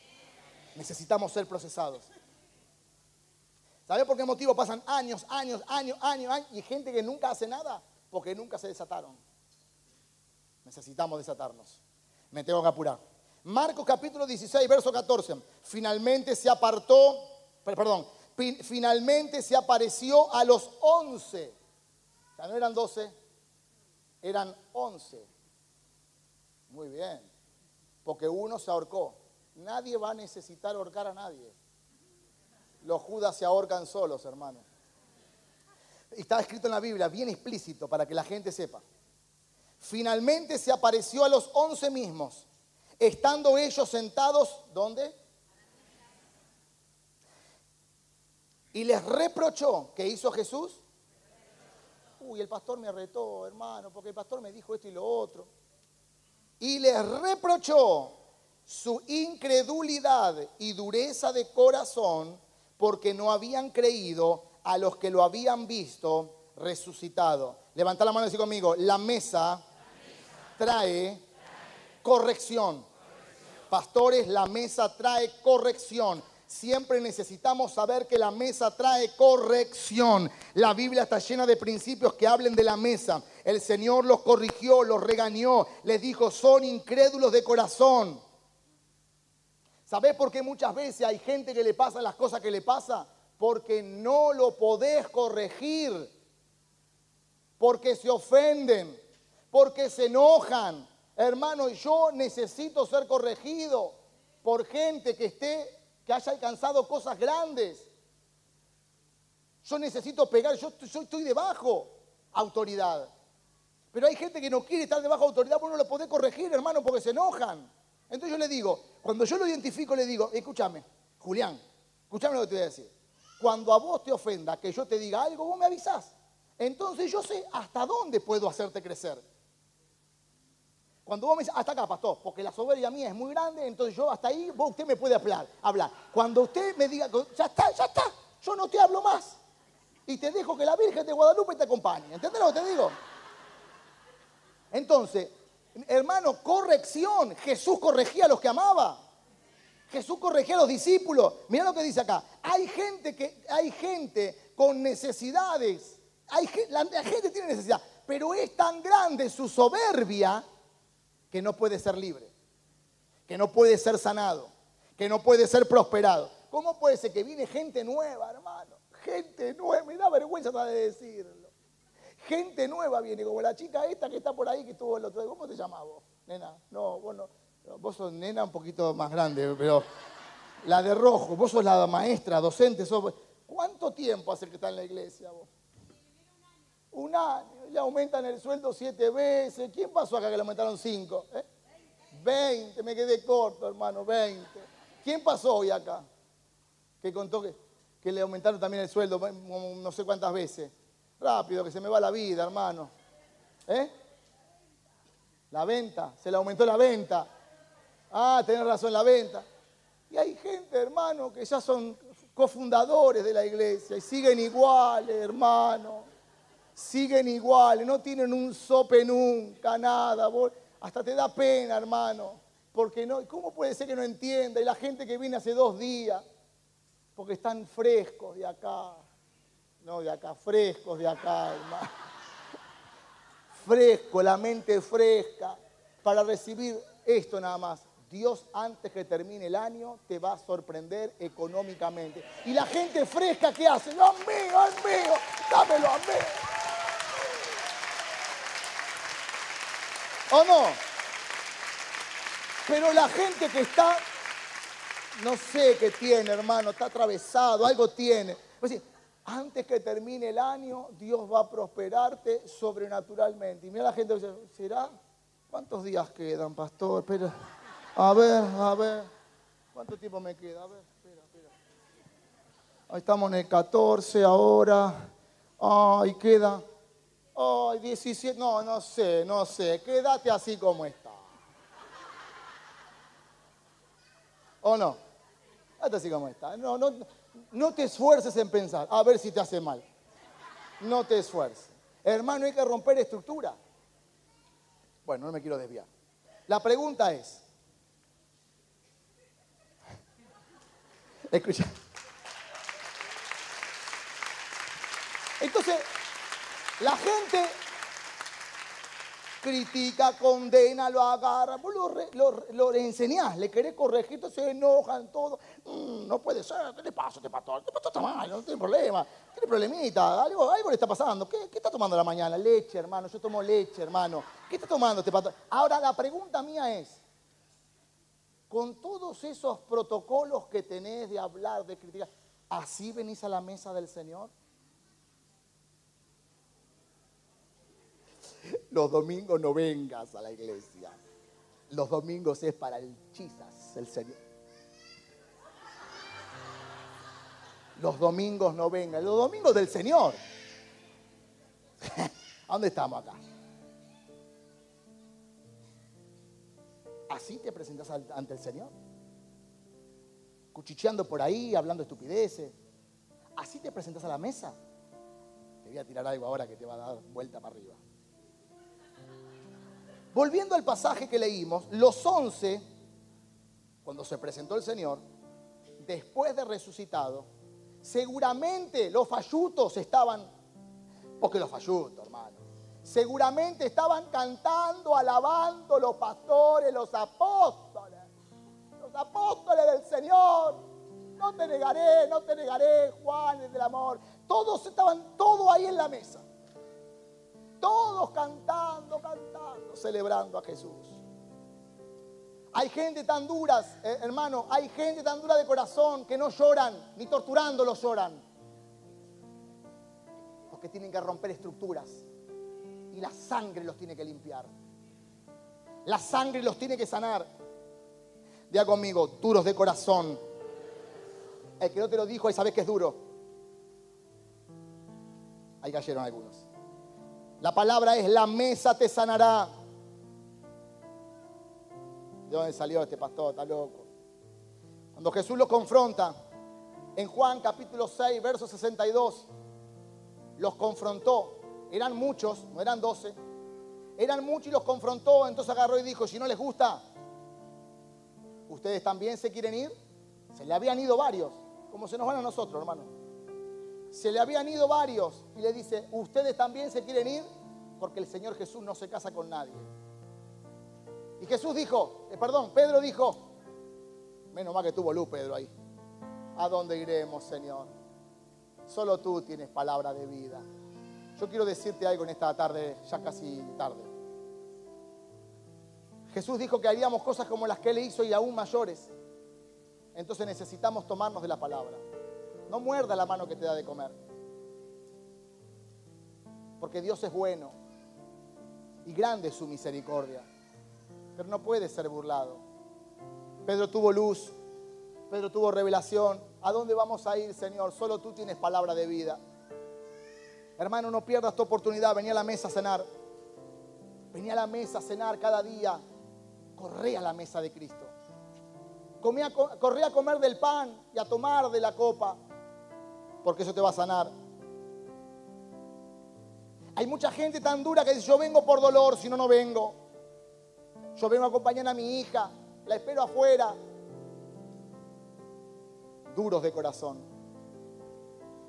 Necesitamos ser procesados. ¿Sabes por qué motivo pasan años, años, años, años, años y gente que nunca hace nada? Porque nunca se desataron. Necesitamos desatarnos. Me tengo que apurar. Marcos capítulo 16, verso 14. Finalmente se apartó, perdón, finalmente se apareció a los once. Ya no eran doce, eran once. Muy bien, porque uno se ahorcó. Nadie va a necesitar ahorcar a nadie. Los judas se ahorcan solos, hermano. Está escrito en la Biblia, bien explícito, para que la gente sepa. Finalmente se apareció a los once mismos, estando ellos sentados, ¿dónde? Y les reprochó, ¿qué hizo Jesús? Uy, el pastor me retó, hermano, porque el pastor me dijo esto y lo otro. Y les reprochó su incredulidad y dureza de corazón porque no habían creído a los que lo habían visto resucitado. Levanta la mano y dice conmigo, la mesa, trae, corrección. Pastores, la mesa trae corrección siempre necesitamos saber que la mesa trae corrección. La Biblia está llena de principios que hablen de la mesa. El Señor los corrigió, los regañó, les dijo, son incrédulos de corazón. ¿Sabés por qué muchas veces hay gente que le pasa las cosas que le pasa? Porque no lo podés corregir. Porque se ofenden. Porque se enojan. Hermano, yo necesito ser corregido por gente que esté que haya alcanzado cosas grandes. Yo necesito pegar, yo, estoy debajo autoridad. Pero hay gente que no quiere estar debajo autoridad, vos no lo podés corregir, hermano, porque se enojan. Entonces yo le digo, cuando yo lo identifico, le digo, escúchame, Julián, escúchame lo que te voy a decir. Cuando a vos te ofenda que yo te diga algo, vos me avisás. Entonces yo sé hasta dónde puedo hacerte crecer. Cuando vos me dices, hasta acá, pastor, porque la soberbia mía es muy grande, entonces yo hasta ahí, vos, usted me puede hablar, hablar. Cuando usted me diga, ya está, ya está, yo no te hablo más. Y te dejo que la Virgen de Guadalupe te acompañe. ¿Entendés lo que te digo? Entonces, hermano, corrección. Jesús corregía a los que amaba. Jesús corregía a los discípulos. Mira lo que dice acá. Hay gente que hay gente con necesidades. Hay, la gente tiene necesidad, pero es tan grande su soberbia que no puede ser libre, que no puede ser sanado, que no puede ser prosperado. ¿Cómo puede ser que viene gente nueva, hermano? Gente nueva, me da vergüenza de decirlo. Gente nueva viene, como la chica esta que está por ahí, que estuvo el otro día. ¿Cómo te llamas vos? Nena. No, vos no. Vos sos nena un poquito más grande, pero la de rojo, vos sos la maestra, docente, ¿Cuánto tiempo hace que está en la iglesia vos? Un año, le aumentan el sueldo siete veces. ¿Quién pasó acá que le aumentaron cinco? ¿Eh? Veinte, me quedé corto, hermano, veinte. ¿Quién pasó hoy acá? Que contó que, que le aumentaron también el sueldo no sé cuántas veces. Rápido, que se me va la vida, hermano. ¿Eh? La venta, se le aumentó la venta. Ah, tenés razón, la venta. Y hay gente, hermano, que ya son cofundadores de la iglesia y siguen iguales, hermano. Siguen igual, no tienen un sope nunca, nada. Hasta te da pena, hermano. Porque no, ¿cómo puede ser que no entienda? Y la gente que viene hace dos días, porque están frescos de acá. No, de acá, frescos de acá, hermano. Fresco, la mente fresca, para recibir esto nada más. Dios antes que termine el año te va a sorprender económicamente. Y la gente fresca, ¿qué hace? ¡No, es mío, es! ¡Dámelo a mí! ¿O no? Pero la gente que está, no sé qué tiene, hermano, está atravesado, algo tiene. Pues antes que termine el año, Dios va a prosperarte sobrenaturalmente. Y mira la gente dice, ¿será? ¿Cuántos días quedan, pastor? Espera. A ver, a ver. ¿Cuánto tiempo me queda? A ver, espera, espera. Ahí estamos en el 14 ahora. Ay, queda. Ay, 17. No, no sé, no sé. Quédate así como está. ¿O no? Quédate así como está. No, no, no te esfuerces en pensar. A ver si te hace mal. No te esfuerces. Hermano, hay que romper estructura. Bueno, no me quiero desviar. La pregunta es. *laughs* Escucha. Entonces, la gente critica, condena, lo agarra, vos lo, lo- lo enseñás, le querés corregir, se enojan todo. Mm, no puede ser, ¿qué le pasa a este pastor? Este pastor está mal, no tiene problema, tiene problemita, algo, algo le está pasando. ¿Qué, qué está tomando la mañana? Leche, hermano, yo tomo leche, hermano. ¿Qué está tomando este pastor? Ahora, la pregunta mía es, con todos esos protocolos que tenés de hablar, de criticar, ¿así venís a la mesa del Señor? Los domingos no vengas a la iglesia. Los domingos es para el chisas, el Señor. Los domingos no vengan. Los domingos del Señor. *laughs* ¿A dónde estamos acá? ¿Así te presentas ante el Señor? Cuchicheando por ahí, hablando estupideces. ¿Así te presentas a la mesa? Te voy a tirar algo ahora que te va a dar vuelta para arriba. Volviendo al pasaje que leímos, los once, cuando se presentó el Señor, después de resucitado, seguramente los fallutos estaban, porque los fallutos, hermano, seguramente estaban cantando, alabando los pastores, los apóstoles, los apóstoles del Señor. No te negaré, no te negaré, Juan, el del amor. Todos estaban, todo ahí en la mesa. Todos cantando, cantando, celebrando a Jesús. Hay gente tan duras, eh, hermano, hay gente tan dura de corazón que no lloran, ni torturándolos lloran. Porque tienen que romper estructuras. Y la sangre los tiene que limpiar. La sangre los tiene que sanar. Diga conmigo, duros de corazón. El que no te lo dijo, ahí sabes que es duro. Ahí cayeron algunos. La palabra es la mesa te sanará. ¿De dónde salió este pastor? Está loco. Cuando Jesús lo confronta, en Juan capítulo 6, verso 62, los confrontó. Eran muchos, no eran 12. Eran muchos y los confrontó. Entonces agarró y dijo, si no les gusta, ¿ustedes también se quieren ir? Se le habían ido varios, como se nos van a nosotros, hermano. Se le habían ido varios y le dice, ¿ustedes también se quieren ir? Porque el Señor Jesús no se casa con nadie. Y Jesús dijo, eh, perdón, Pedro dijo, menos mal que tuvo luz Pedro ahí. ¿A dónde iremos, Señor? Solo tú tienes palabra de vida. Yo quiero decirte algo en esta tarde, ya casi tarde. Jesús dijo que haríamos cosas como las que Él hizo y aún mayores. Entonces necesitamos tomarnos de la palabra. No muerda la mano que te da de comer. Porque Dios es bueno y grande es su misericordia. Pero no puede ser burlado. Pedro tuvo luz, Pedro tuvo revelación. ¿A dónde vamos a ir, Señor? Solo tú tienes palabra de vida. Hermano, no pierdas tu oportunidad. Venía a la mesa a cenar. Venía a la mesa a cenar cada día. Corre a la mesa de Cristo. Comía, corría a comer del pan y a tomar de la copa, porque eso te va a sanar. Hay mucha gente tan dura que dice, yo vengo por dolor, si no, no vengo. Yo vengo a acompañar a mi hija, la espero afuera. Duros de corazón.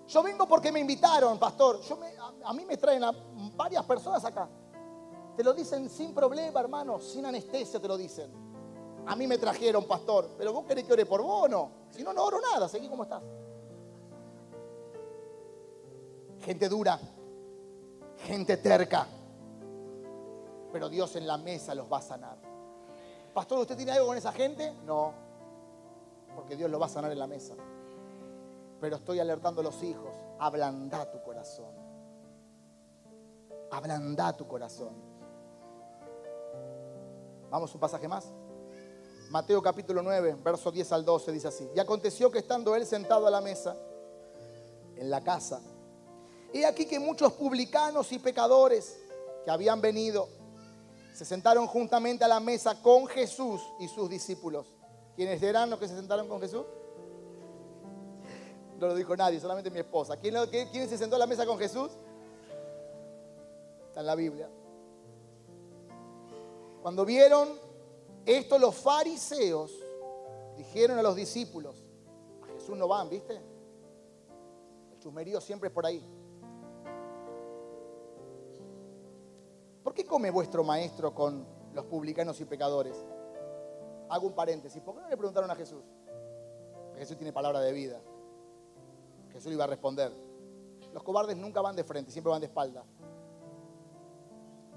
Yo vengo porque me invitaron, pastor. Yo me- a, a mí me traen a varias personas acá. Te lo dicen sin problema, hermano, sin anestesia te lo dicen. A mí me trajeron, pastor. Pero vos querés que ore por vos o no. Si no, no oro nada. Seguí como estás. Gente dura. Gente terca. Pero Dios en la mesa los va a sanar. Pastor, ¿usted tiene algo con esa gente? No. Porque Dios lo va a sanar en la mesa. Pero estoy alertando a los hijos. Ablanda tu corazón. Ablanda tu corazón. Vamos un pasaje más. Mateo capítulo 9, verso 10 al 12 dice así. Y aconteció que estando él sentado a la mesa, en la casa, he aquí que muchos publicanos y pecadores que habían venido, se sentaron juntamente a la mesa con Jesús y sus discípulos. ¿Quiénes eran los que se sentaron con Jesús? No lo dijo nadie, solamente mi esposa. ¿Quién, se sentó a la mesa con Jesús? Está en la Biblia. Cuando vieron esto, los fariseos dijeron a los discípulos, a Jesús no van, ¿viste? El chusmerío siempre es por ahí. Qué come vuestro maestro con los publicanos y pecadores? Hago un paréntesis. ¿Por qué no le preguntaron a Jesús? Jesús tiene palabra de vida. Jesús iba a responder. Los cobardes nunca van de frente, siempre van de espalda.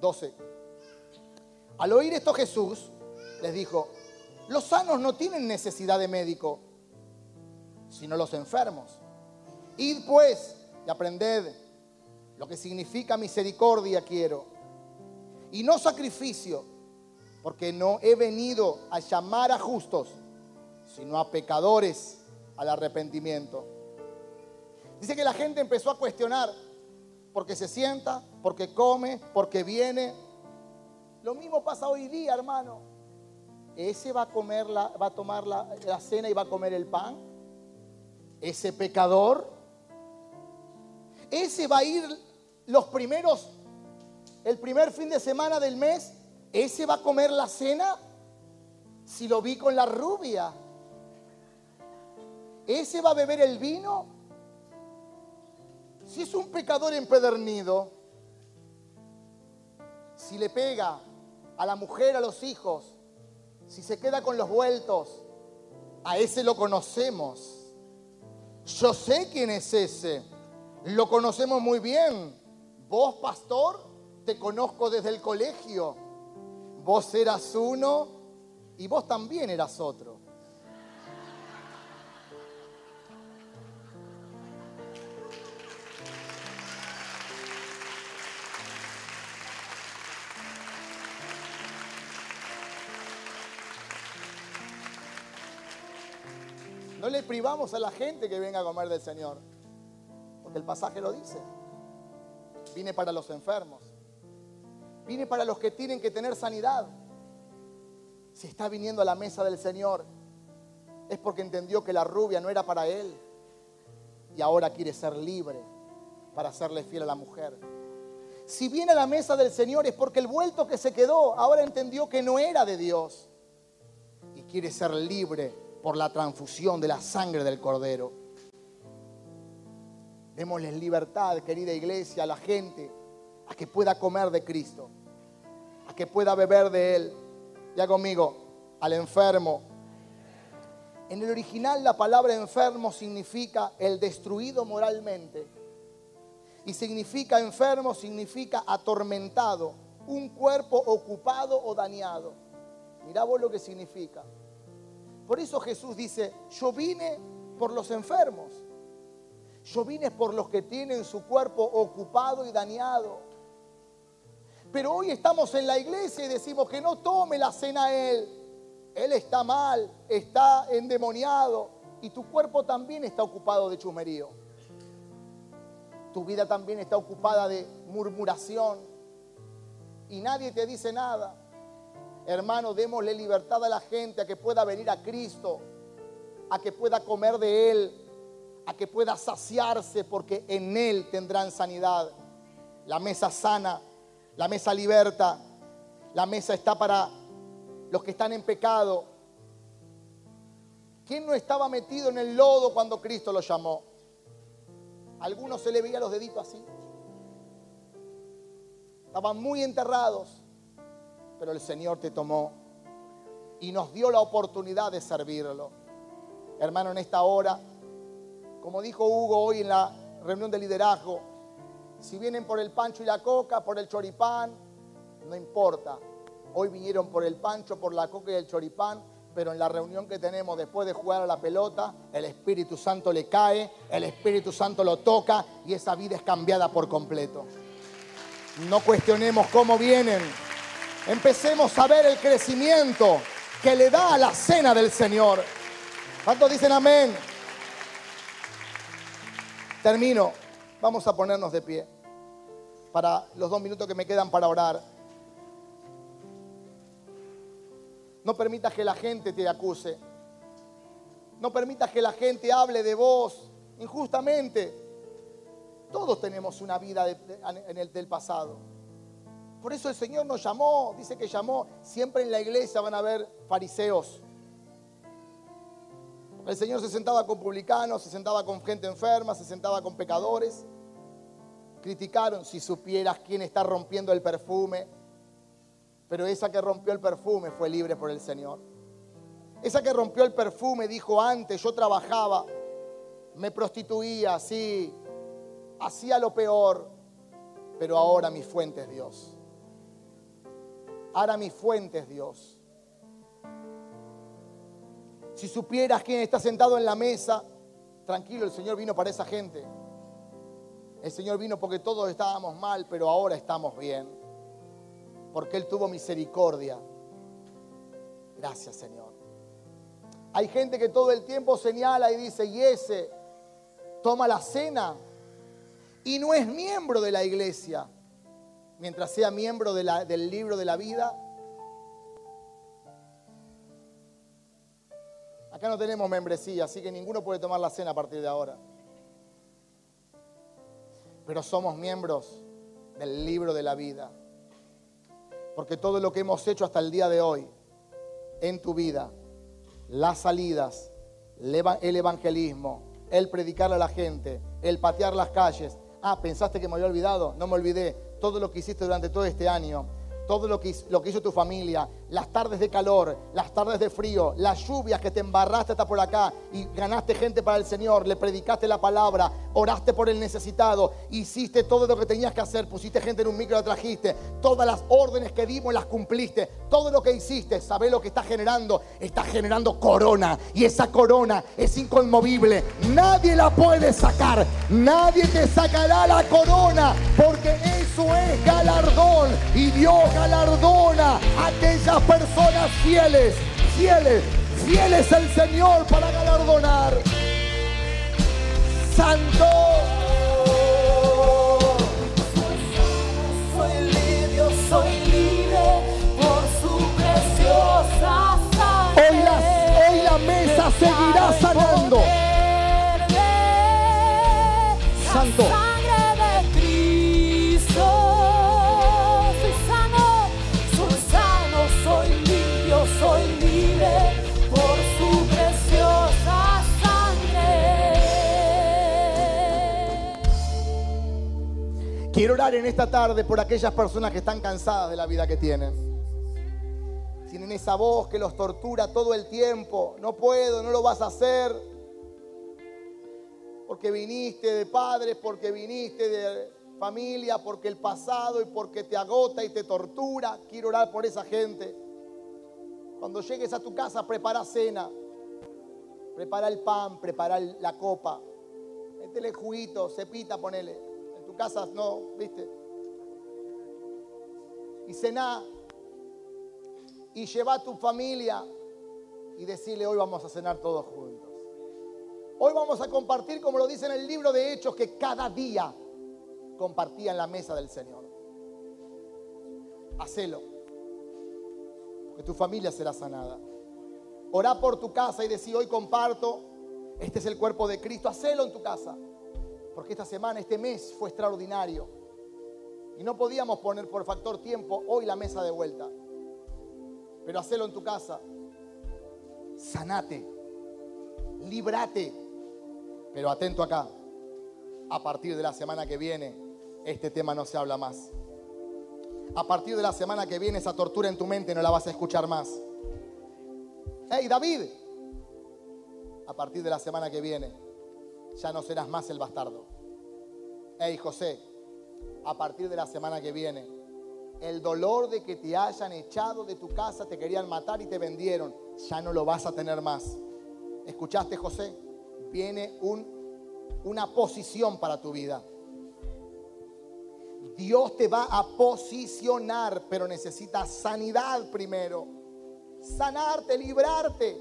12. Al oír esto Jesús les dijo, los sanos no tienen necesidad de médico, sino los enfermos. Id pues y aprended lo que significa misericordia quiero, y no sacrificio, porque no he venido a llamar a justos, sino a pecadores al arrepentimiento. Dice que la gente empezó a cuestionar, porque se sienta, porque come, porque viene. Lo mismo pasa hoy día, hermano. Ese va a comer la, va a tomar la, la cena y va a comer el pan. Ese pecador. Ese va a ir los primeros, el primer fin de semana del mes. Ese va a comer la cena. Si lo vi con la rubia. Ese va a beber el vino. Si es un pecador empedernido, si le pega a la mujer, a los hijos, si se queda con los vueltos, a ese lo conocemos. Yo sé quién es ese. Lo conocemos muy bien. Vos, pastor, te conozco desde el colegio. Vos eras uno y vos también eras otro. No le privamos a la gente que venga a comer del Señor. Porque el pasaje lo dice. Vine para los enfermos. Vine para los que tienen que tener sanidad. Si está viniendo a la mesa del Señor, es porque entendió que la rubia no era para él. Y ahora quiere ser libre para serle fiel a la mujer. Si viene a la mesa del Señor es porque el vuelto que se quedó ahora entendió que no era de Dios. Y quiere ser libre por la transfusión de la sangre del Cordero. Démosles libertad, querida iglesia, a la gente, a que pueda comer de Cristo, a que pueda beber de Él. Ya conmigo, al enfermo. En el original la palabra enfermo significa el destruido moralmente. Y significa enfermo, significa atormentado, un cuerpo ocupado o dañado. Mirá vos lo que significa. Por eso Jesús dice, yo vine por los enfermos. Yo vine por los que tienen su cuerpo ocupado y dañado. Pero hoy estamos en la iglesia y decimos que no tome la cena él. Él está mal, está endemoniado y tu cuerpo también está ocupado de chumerío. Tu vida también está ocupada de murmuración y nadie te dice nada. Hermano, démosle libertad a la gente a que pueda venir a Cristo, a que pueda comer de Él, a que pueda saciarse porque en Él tendrán sanidad. La mesa sana, la mesa liberta, la mesa está para los que están en pecado. ¿Quién no estaba metido en el lodo cuando Cristo lo llamó? Algunos se le veía los deditos así. Estaban muy enterrados, pero el Señor te tomó y nos dio la oportunidad de servirlo. Hermano, en esta hora, como dijo Hugo hoy en la reunión de liderazgo, si vienen por el pancho y la coca, por el choripán, no importa. Hoy vinieron por el pancho, por la coca y el choripán, pero en la reunión que tenemos después de jugar a la pelota, el Espíritu Santo le cae, el Espíritu Santo lo toca y esa vida es cambiada por completo. No cuestionemos cómo vienen. Empecemos a ver el crecimiento que le da a la cena del Señor. ¿Cuántos dicen amén? Termino. Vamos a ponernos de pie para los dos minutos que me quedan para orar. No permitas que la gente te acuse. No permitas que la gente hable de vos injustamente. Todos tenemos una vida en el del pasado. Por eso el Señor nos llamó, dice que llamó. Siempre en la iglesia van a haber fariseos. El Señor se sentaba con publicanos, se sentaba con gente enferma, se sentaba con pecadores. Criticaron si supieras quién está rompiendo el perfume. Pero esa que rompió el perfume fue libre por el Señor. Esa que rompió el perfume dijo antes, yo trabajaba, me prostituía, así, hacía lo peor, pero ahora mi fuente es Dios. Ahora mi fuente es Dios. Si supieras quién está sentado en la mesa, tranquilo, el Señor vino para esa gente. El Señor vino porque todos estábamos mal, pero ahora estamos bien. Porque Él tuvo misericordia. Gracias, Señor. Hay gente que todo el tiempo señala y dice, y ese toma la cena y no es miembro de la iglesia. Mientras sea miembro del libro de la vida, Acá no tenemos membresía, así que ninguno puede tomar la cena a partir de ahora. Pero somos miembros del libro de la vida. Porque todo lo que hemos hecho hasta el día de hoy en tu vida, las salidas, el evangelismo, el predicarle a la gente, el patear las calles. Ah, pensaste que me había olvidado. No me olvidé. Todo lo que hiciste durante todo este año todo lo que, hizo tu familia, las tardes de calor, las tardes de frío, las lluvias que te embarraste hasta por acá y ganaste gente para el Señor, le predicaste la palabra, oraste por el necesitado, hiciste todo lo que tenías que hacer, pusiste gente en un micro, la trajiste, todas las órdenes que dimos las cumpliste, todo lo que hiciste, sabes lo que está generando, está generando corona y esa corona es inconmovible, nadie la puede sacar, nadie te sacará la corona porque eso es galardón y Dios galardona a aquellas personas fieles, fieles, fieles al Señor para galardonar. Santo. Soy libre, soy Quiero orar en esta tarde por aquellas personas que están cansadas de la vida que tienen. Tienen esa voz que los tortura todo el tiempo. No puedo, no lo vas a hacer. Porque viniste de padres, porque viniste de familia, porque el pasado y porque te agota y te tortura. Quiero orar por esa gente. Cuando llegues a tu casa, prepara cena. Prepara el pan, prepara la copa. Métele juguito, cepita, ponele casas no, ¿viste? Y cená y lleva a tu familia y decirle hoy vamos a cenar todos juntos. Hoy vamos a compartir, como lo dice en el libro de Hechos, que cada día compartían la mesa del Señor. Hacelo, que tu familia será sanada. Orá por tu casa y decir hoy comparto, este es el cuerpo de Cristo, hacelo en tu casa porque esta semana, este mes fue extraordinario. Y no podíamos poner por factor tiempo hoy la mesa de vuelta. Pero hacelo en tu casa. Sanate. Librate. Pero atento acá. A partir de la semana que viene, este tema no se habla más. A partir de la semana que viene, esa tortura en tu mente no la vas a escuchar más. Hey, David. A partir de la semana que viene, ya no serás más el bastardo. Hey, José. A partir de la semana que viene, el dolor de que te hayan echado de tu casa, te querían matar y te vendieron, ya no lo vas a tener más. ¿Escuchaste, José? Viene un, una posición para tu vida. Dios te va a posicionar, pero necesitas sanidad primero. Sanarte, librarte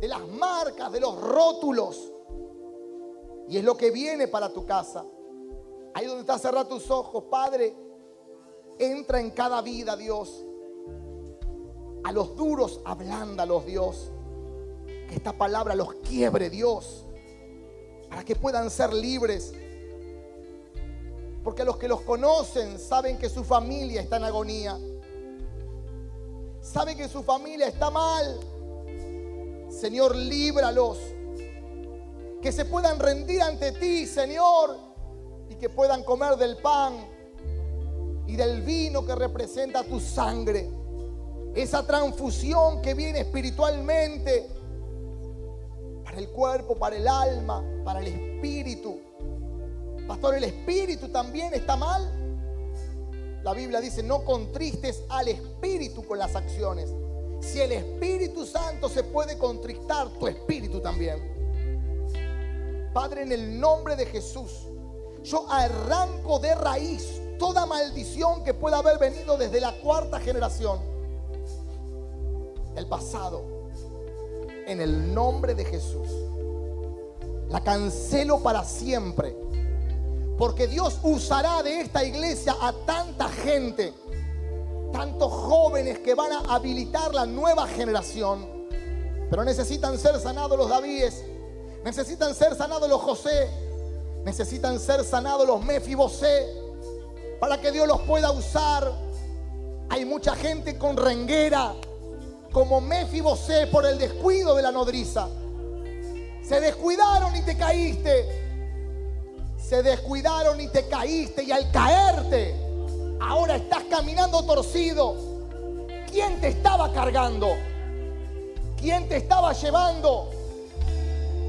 de las marcas, de los rótulos. Y es lo que viene para tu casa. Ahí donde estás, cerrar tus ojos, Padre. Entra en cada vida, Dios. A los duros, ablándalos, Dios. Que esta palabra los quiebre, Dios. Para que puedan ser libres. Porque los que los conocen saben que su familia está en agonía. Saben que su familia está mal. Señor, líbralos. Que se puedan rendir ante ti, Señor. Y que puedan comer del pan y del vino que representa tu sangre. Esa transfusión que viene espiritualmente para el cuerpo, para el alma, para el espíritu. Pastor, ¿el espíritu también está mal? La Biblia dice, no contristes al espíritu con las acciones. Si el Espíritu Santo se puede contristar, tu espíritu también. Padre, en el nombre de Jesús, yo arranco de raíz toda maldición que pueda haber venido desde la cuarta generación del pasado. En el nombre de Jesús. La cancelo para siempre. Porque Dios usará de esta iglesia a tanta gente, tantos jóvenes que van a habilitar la nueva generación. Pero necesitan ser sanados los Davíes, necesitan ser sanados los José, necesitan ser sanados los Mefibosé, para que Dios los pueda usar. Hay mucha gente con renguera, como Mefibosé por el descuido de la nodriza. Se descuidaron y te caíste se descuidaron y te caíste y al caerte, ahora estás caminando torcido. ¿Quién te estaba cargando? ¿Quién te estaba llevando?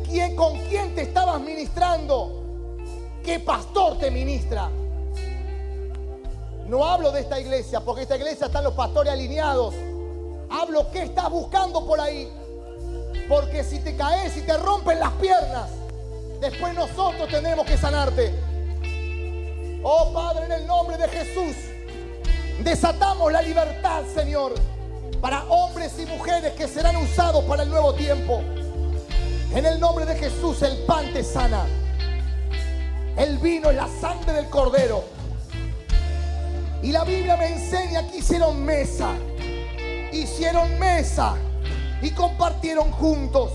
¿Quién, ¿Con quién te estabas ministrando? ¿Qué pastor te ministra? No hablo de esta iglesia, porque esta iglesia están los pastores alineados. Hablo qué estás buscando por ahí. Porque si te caes y te rompen las piernas, Después nosotros tenemos que sanarte. Oh Padre, en el nombre de Jesús, desatamos la libertad, Señor, para hombres y mujeres que serán usados para el nuevo tiempo. En el nombre de Jesús, el pan te sana. El vino es la sangre del cordero. Y la Biblia me enseña que hicieron mesa. Hicieron mesa y compartieron juntos.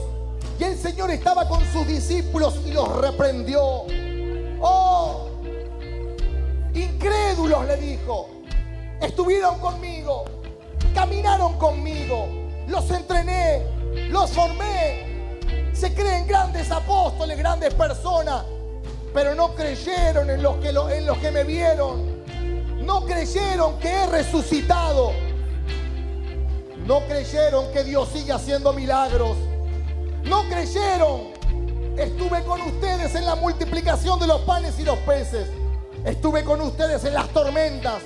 Y el Señor estaba con sus discípulos y los reprendió. Oh, incrédulos le dijo. Estuvieron conmigo, caminaron conmigo, los entrené, los formé. Se creen grandes apóstoles, grandes personas, pero no creyeron en los que, los que me vieron. No creyeron que he resucitado. No creyeron que Dios sigue haciendo milagros. No creyeron. Estuve con ustedes en la multiplicación de los panes y los peces. Estuve con ustedes en las tormentas.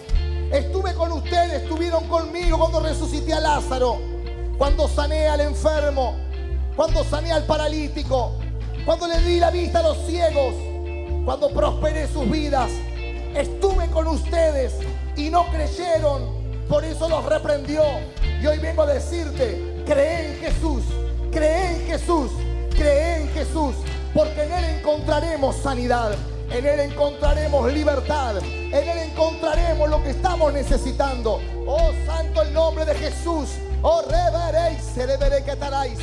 Estuve con ustedes, estuvieron conmigo cuando resucité a Lázaro, cuando sané al enfermo, cuando sané al paralítico, cuando le di la vista a los ciegos, cuando prosperé sus vidas. Estuve con ustedes y no creyeron, por eso los reprendió. Y hoy vengo a decirte, cree en Jesús Cree en Jesús, cree en Jesús, porque en Él encontraremos sanidad, en Él encontraremos libertad, en Él encontraremos lo que estamos necesitando. Oh, santo el nombre de Jesús. Oh, reveréis, se que taráis.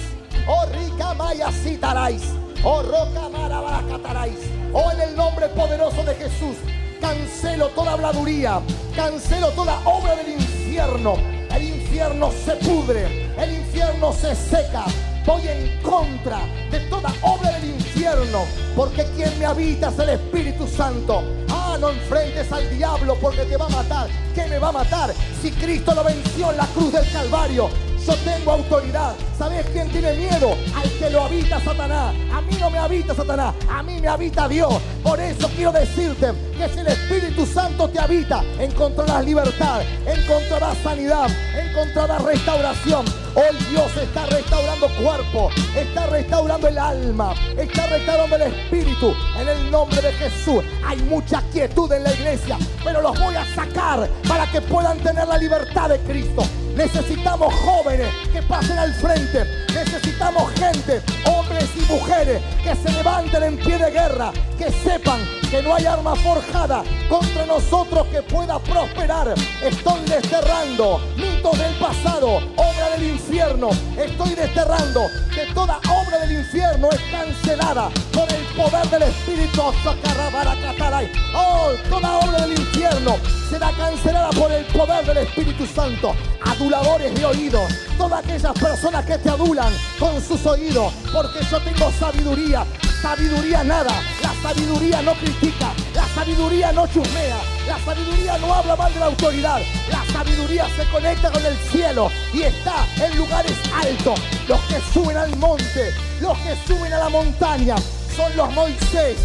Oh, rica maya citaráis. Oh, roca marabacataráis. Oh, en el nombre poderoso de Jesús. cancelo toda habladuría, cancelo toda obra del infierno. El infierno se pudre, el infierno se seca. Voy en contra de toda obra del infierno, porque quien me habita es el Espíritu Santo. Ah, no enfrentes al diablo porque te va a matar. ¿Qué me va a matar? Si Cristo lo venció en la cruz del Calvario. Yo tengo autoridad. ¿Sabes quién tiene miedo? Al que lo habita Satanás. A mí no me habita Satanás, a mí me habita Dios. Por eso quiero decirte que si el Espíritu Santo te habita, encontrarás libertad, encontrarás sanidad, encontrarás restauración. Hoy Dios está restaurando cuerpo, está restaurando el alma, está restaurando el espíritu. En el nombre de Jesús hay mucha quietud en la iglesia, pero los voy a sacar para que puedan tener la libertad de Cristo. Necesitamos jóvenes que pasen al frente. Necesitamos gente, hombres y mujeres, que se levanten en pie de guerra, que sepan que no hay arma forjada contra nosotros que pueda prosperar. Estoy desterrando mitos del pasado, obra del infierno. Estoy desterrando que toda obra del infierno es cancelada por el poder del Espíritu. Sacarabaracatalay. Oh, toda obra del infierno será cancelada por el poder del Espíritu Santo. Aduladores de oídos, todas aquellas personas que te adulan con sus oídos, porque yo tengo sabiduría. Sabiduría nada, la sabiduría no critica, la sabiduría no chusmea, la sabiduría no habla mal de la autoridad, la sabiduría se conecta con el cielo y está en lugares altos. Los que suben al monte, los que suben a la montaña, son los Moisés,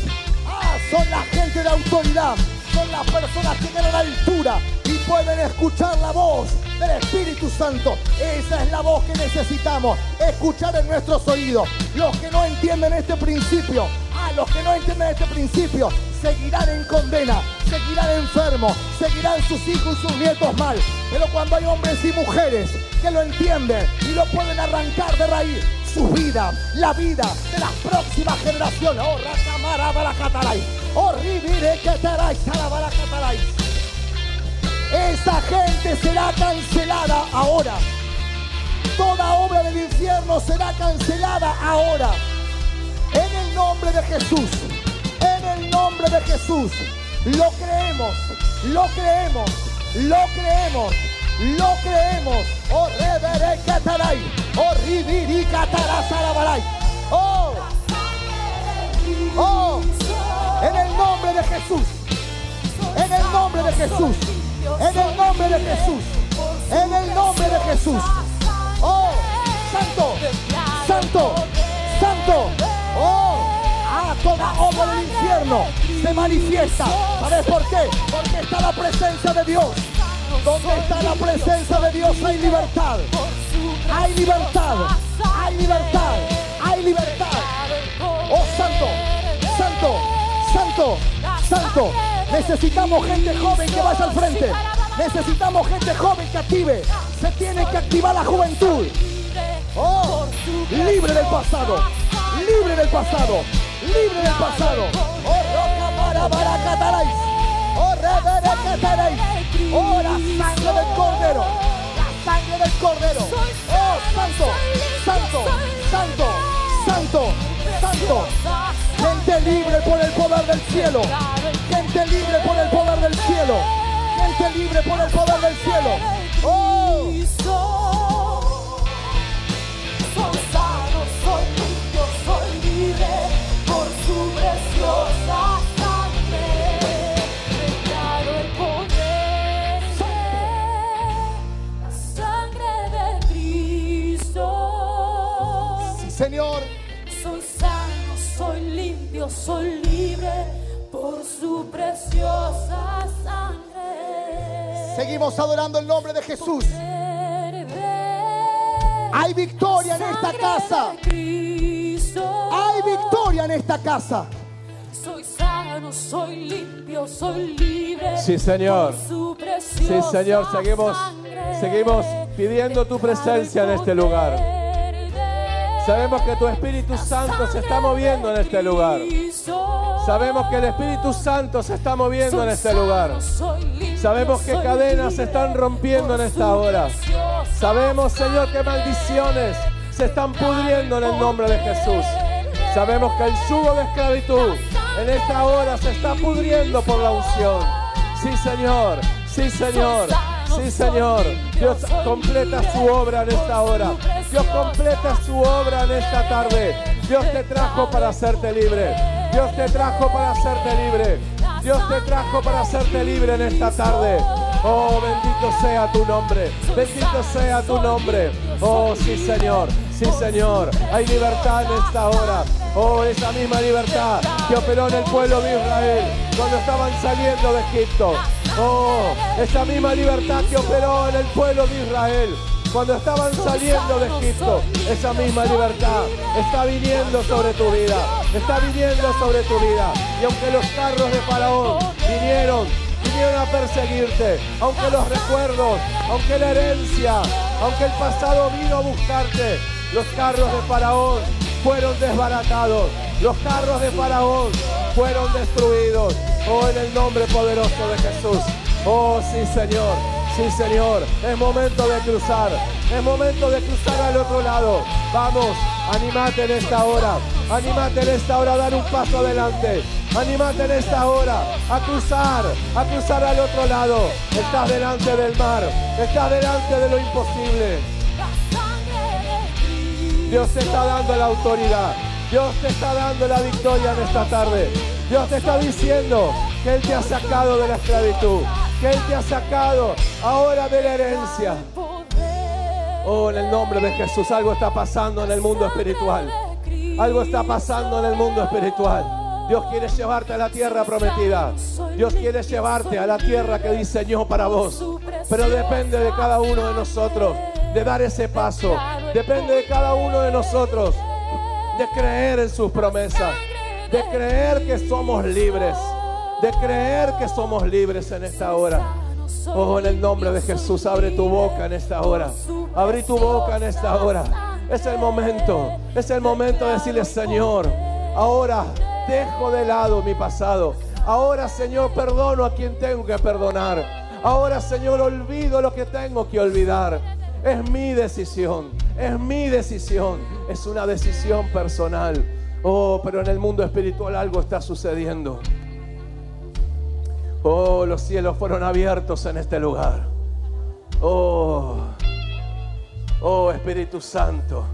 ah, son la gente de autoridad, son las personas que tienen altura y pueden escuchar la voz del Espíritu Santo. Esa es la voz que necesitamos escuchar en nuestros oídos. Los que no entienden este principio, a los que no entienden este principio, seguirán en condena, seguirán enfermos, seguirán sus hijos y sus nietos mal. Pero cuando hay hombres y mujeres que lo entienden y lo pueden arrancar de raíz, su vida, la vida de las próximas generaciones. Oh, Rakamara Barakatalay. Oh, Ribire Ketaray, Salabarakatalay. Esa gente será cancelada ahora. Toda obra del infierno será cancelada ahora. En el nombre de Jesús. En el nombre de Jesús. Lo creemos. Lo creemos. Lo creemos. Lo creemos. Oh, Rebere Kataray. Oh, Ribiri Katarasarabaray. Oh, oh. En el nombre de Jesús. En el nombre de Jesús. En el nombre de Jesús. En el nombre de Jesús. Oh, santo, santo, santo. Oh, ah, toda obra del infierno se manifiesta. ¿Sabes por qué? Porque está la presencia de Dios. Donde está la presencia de Dios hay libertad. Hay libertad. Hay libertad. Hay libertad. Oh, santo, santo, santo, santo. Necesitamos gente joven que vaya al frente. Necesitamos gente joven que active. Se tiene que activar la juventud. Oh, libre del pasado. Libre del pasado. Libre del pasado. Oh, roca para baracatarais. Oh. Oh, la sangre del cordero. La sangre del cordero. Oh, santo, santo, santo, santo, santo. Gente libre por el poder del cielo. Gente libre por el poder del cielo. Gente libre por el poder del cielo. Oh, soy libre por su preciosa sangre. Seguimos adorando el nombre de Jesús. Hay victoria en esta casa. Hay victoria en esta casa. Soy sano, soy limpio, soy libre. Sí, Señor. por su Sí, preciosa Señor, seguimos, sangre. seguimos pidiendo tu presencia en este lugar. Sabemos que tu Espíritu Santo se está moviendo en este lugar. Sabemos que el Espíritu Santo se está moviendo en este lugar. Sabemos que cadenas se están rompiendo en esta hora. Sabemos, Señor, que maldiciones se están pudriendo en el nombre de Jesús. Sabemos que el yugo de esclavitud en esta hora se está pudriendo por la unción. Sí, Señor. Sí, Señor. Sí, Señor. Dios completa su obra en esta hora. Dios completa su obra en esta tarde. Dios te trajo para hacerte libre. Dios te trajo para hacerte libre. Dios te trajo para hacerte libre en esta tarde. Oh, bendito sea tu nombre. Bendito sea tu nombre. Oh, sí, Señor. Sí, Señor. Hay libertad en esta hora. Oh, esa misma libertad que operó en el pueblo de Israel cuando estaban saliendo de Egipto. Oh, esa misma libertad que operó en el pueblo de Israel cuando estaban saliendo de Egipto, esa misma libertad está viniendo sobre tu vida, está viniendo sobre tu vida. Y aunque los carros de Faraón vinieron, vinieron a perseguirte, aunque los recuerdos, aunque la herencia, aunque el pasado vino a buscarte, los carros de Faraón fueron desbaratados, los carros de Faraón fueron destruidos. Oh, en el nombre poderoso de Jesús. Oh, sí, Señor. Sí, Señor. Es momento de cruzar. Es momento de cruzar al otro lado. Vamos, animate en esta hora. Animate en esta hora a dar un paso adelante. Animate en esta hora a cruzar, a cruzar al otro lado. Estás delante del mar. Estás delante de lo imposible. Dios está dando la autoridad. Dios te está dando la victoria en esta tarde. Dios te está diciendo que Él te ha sacado de la esclavitud, que Él te ha sacado ahora de la herencia. Oh, en el nombre de Jesús, algo está pasando en el mundo espiritual. Algo está pasando en el mundo espiritual. Dios quiere llevarte a la tierra prometida. Dios quiere llevarte a la tierra que diseñó para vos. Pero depende de cada uno de nosotros de dar ese paso. Depende de cada uno de nosotros de creer en sus promesas de creer que somos libres, de creer que somos libres en esta hora. Oh, en el nombre de Jesús, abre tu boca en esta hora. Abre tu boca en esta hora. Es el momento, es el momento de decirle, Señor, ahora dejo de lado mi pasado. Ahora, Señor, perdono a quien tengo que perdonar. Ahora, Señor, olvido lo que tengo que olvidar. Es mi decisión, es mi decisión, es una decisión personal. Oh, pero en el mundo espiritual algo está sucediendo. Oh, los cielos fueron abiertos en este lugar. Oh, oh Espíritu Santo.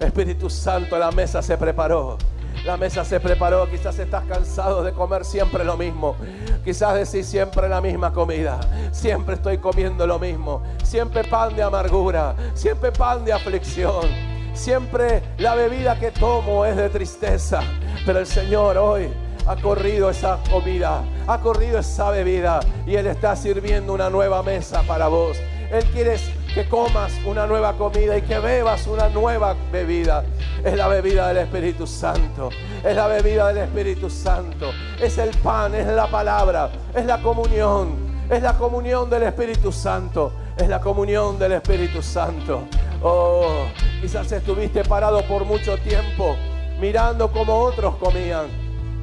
Espíritu Santo, la mesa se preparó. La mesa se preparó, quizás estás cansado de comer siempre lo mismo. Quizás decís siempre la misma comida. Siempre estoy comiendo lo mismo. Siempre pan de amargura. Siempre pan de aflicción. Siempre la bebida que tomo es de tristeza, pero el Señor hoy ha corrido esa comida, ha corrido esa bebida y Él está sirviendo una nueva mesa para vos. Él quiere que comas una nueva comida y que bebas una nueva bebida. Es la bebida del Espíritu Santo. Es la bebida del Espíritu Santo. Es el pan, es la palabra, es la comunión. Es la comunión del Espíritu Santo. Es la comunión del Espíritu Santo. Oh, quizás estuviste parado por mucho tiempo mirando como otros comían.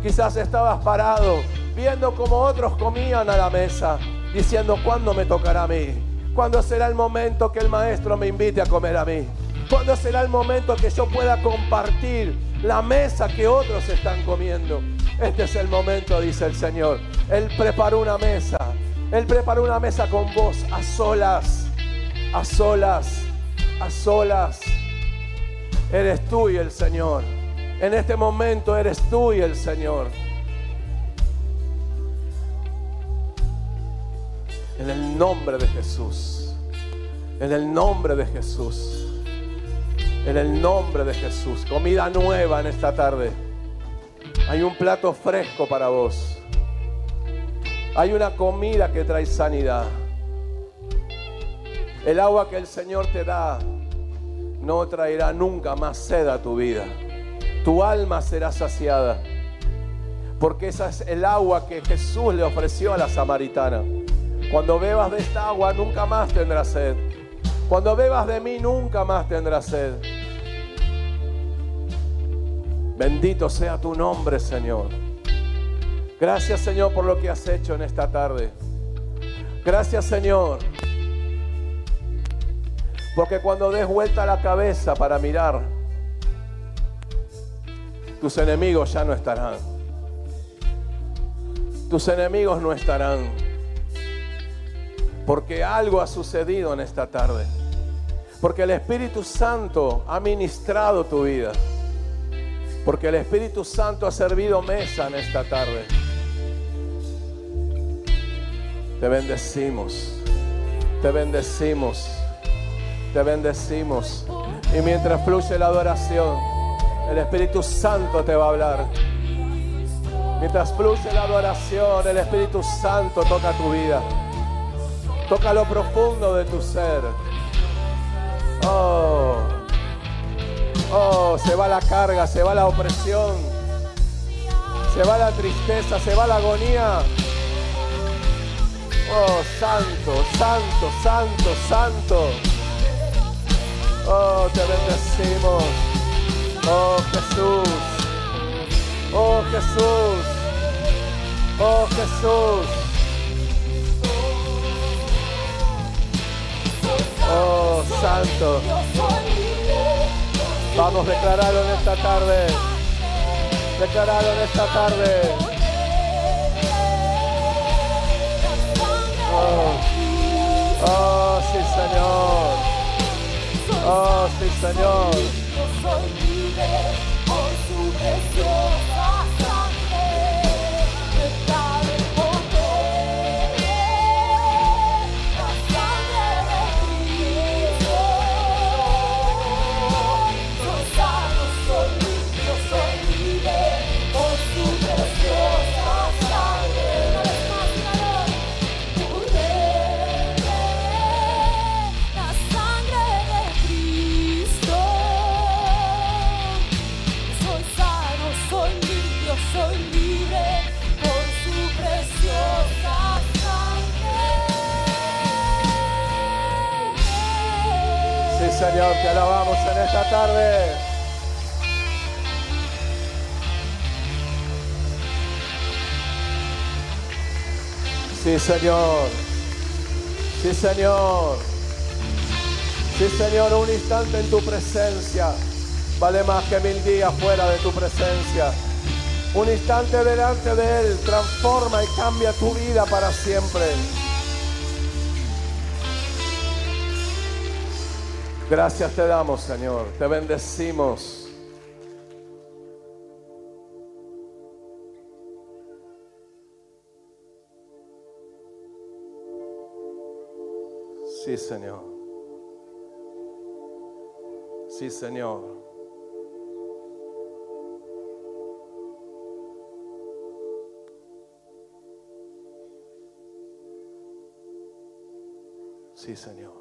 Quizás estabas parado viendo como otros comían a la mesa, diciendo, ¿cuándo me tocará a mí? ¿Cuándo será el momento que el maestro me invite a comer a mí? ¿Cuándo será el momento que yo pueda compartir la mesa que otros están comiendo? Este es el momento, dice el Señor. Él preparó una mesa. Él preparó una mesa con vos a solas, a solas a solas. Eres tú y el Señor. En este momento eres tú y el Señor. En el nombre de Jesús. En el nombre de Jesús. En el nombre de Jesús. Comida nueva en esta tarde. Hay un plato fresco para vos. Hay una comida que trae sanidad. El agua que el Señor te da no traerá nunca más sed a tu vida. Tu alma será saciada. Porque esa es el agua que Jesús le ofreció a la samaritana. Cuando bebas de esta agua nunca más tendrás sed. Cuando bebas de mí nunca más tendrás sed. Bendito sea tu nombre, Señor. Gracias, Señor, por lo que has hecho en esta tarde. Gracias, Señor porque cuando des vuelta la cabeza para mirar, tus enemigos ya no estarán. Tus enemigos no estarán. Porque algo ha sucedido en esta tarde. Porque el Espíritu Santo ha ministrado tu vida. Porque el Espíritu Santo ha servido mesa en esta tarde. Te bendecimos. Te bendecimos. Te bendecimos. Y mientras fluye la adoración, el Espíritu Santo te va a hablar. Mientras fluye la adoración, el Espíritu Santo toca tu vida. Toca lo profundo de tu ser. Oh, oh, se va la carga, se va la opresión, se va la tristeza, se va la agonía. Oh, santo, santo, santo, santo. Oh, te bendecimos. Oh, Jesús. Oh, Jesús. Oh, Jesús. Oh, santo. Vamos declararlo en esta tarde. Declararlo en esta tarde. Oh, oh sí, Señor. Oh, sí, Señor. Señor, te alabamos en esta tarde. Sí, Señor. Sí, Señor. Sí, Señor, un instante en tu presencia vale más que mil días fuera de tu presencia. Un instante delante de Él transforma y cambia tu vida para siempre. Gracias te damos, Señor. Te bendecimos. Sí, Señor. Sí, Señor. Sí, Señor.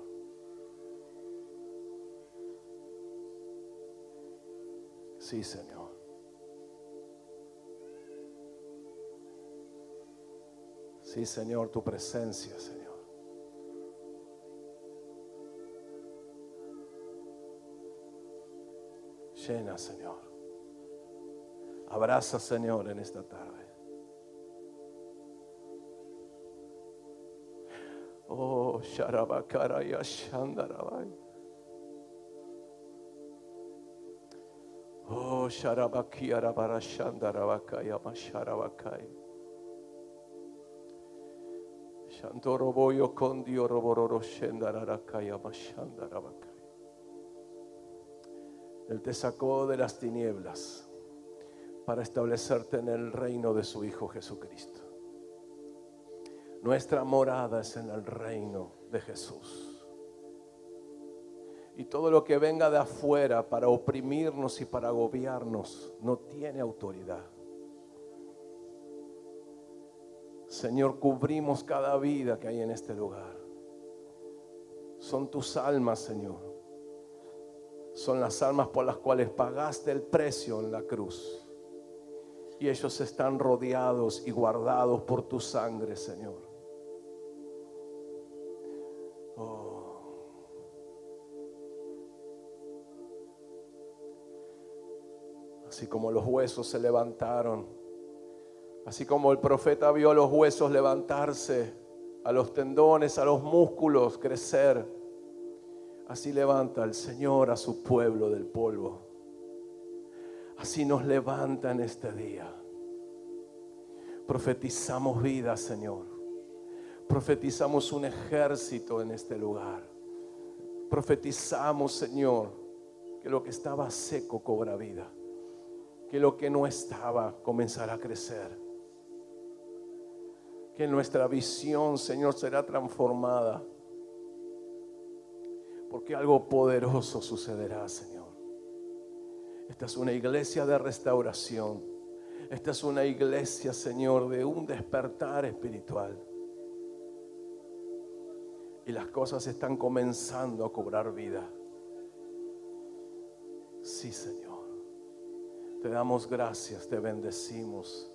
Sí, Señor. Sí, Señor, tu presencia, Señor. Llena, Señor. Abraza, Señor, en esta tarde. Oh, Sharabakara y Kondio Robororo. Él te sacó de las tinieblas para establecerte en el reino de su Hijo Jesucristo. Nuestra morada es en el reino de Jesús. Y todo lo que venga de afuera para oprimirnos y para agobiarnos no tiene autoridad. Señor, cubrimos cada vida que hay en este lugar. Son tus almas, Señor. Son las almas por las cuales pagaste el precio en la cruz. Y ellos están rodeados y guardados por tu sangre, Señor. Así como los huesos se levantaron, así como el profeta vio a los huesos levantarse, a los tendones, a los músculos crecer, así levanta el Señor a su pueblo del polvo. Así nos levanta en este día. Profetizamos vida, Señor. Profetizamos un ejército en este lugar. Profetizamos, Señor, que lo que estaba seco cobra vida. Que lo que no estaba comenzará a crecer. Que nuestra visión, Señor, será transformada. Porque algo poderoso sucederá, Señor. Esta es una iglesia de restauración. Esta es una iglesia, Señor, de un despertar espiritual. Y las cosas están comenzando a cobrar vida. Sí, Señor. Te damos gracias, te bendecimos.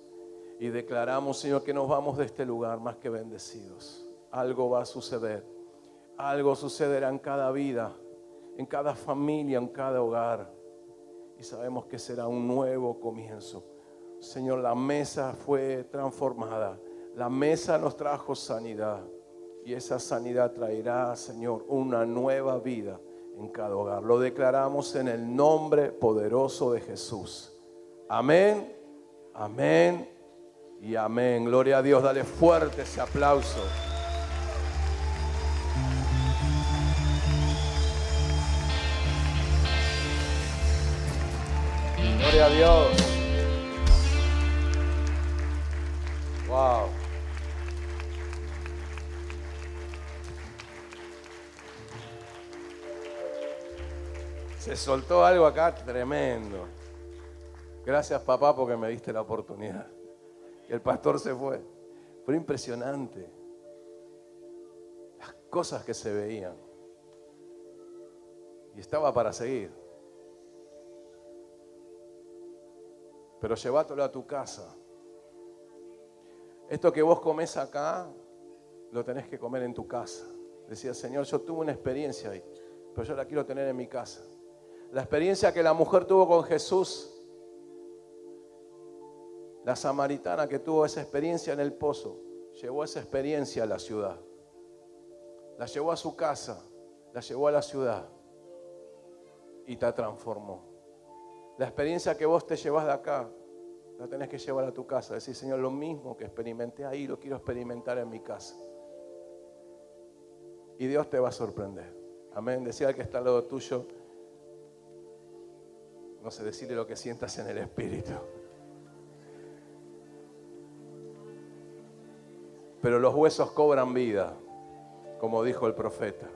Y declaramos, Señor, que nos vamos de este lugar más que bendecidos. Algo va a suceder. Algo sucederá en cada vida, en cada familia, en cada hogar. Y sabemos que será un nuevo comienzo. Señor, la mesa fue transformada. La mesa nos trajo sanidad. Y esa sanidad traerá, Señor, una nueva vida en cada hogar. Lo declaramos en el nombre poderoso de Jesús. Amén, amén y amén. Gloria a Dios. Dale fuerte ese aplauso. Gloria a Dios. Wow. Se soltó algo acá tremendo. Gracias papá porque me diste la oportunidad. Y el pastor se fue. Fue impresionante. Las cosas que se veían. Y estaba para seguir. Pero llévatelo a tu casa. Esto que vos comes acá, lo tenés que comer en tu casa. Decía, Señor, yo tuve una experiencia ahí, pero yo la quiero tener en mi casa. La experiencia que la mujer tuvo con Jesús, la samaritana que tuvo esa experiencia en el pozo, llevó esa experiencia a la ciudad. La llevó a su casa, la llevó a la ciudad y te transformó. La experiencia que vos te llevas de acá, la tenés que llevar a tu casa. Decir, Señor, lo mismo que experimenté ahí, lo quiero experimentar en mi casa. Y Dios te va a sorprender. Amén. Decía el que está al lado tuyo, no sé, decirle lo que sientas en el Espíritu. Pero los huesos cobran vida, como dijo el profeta.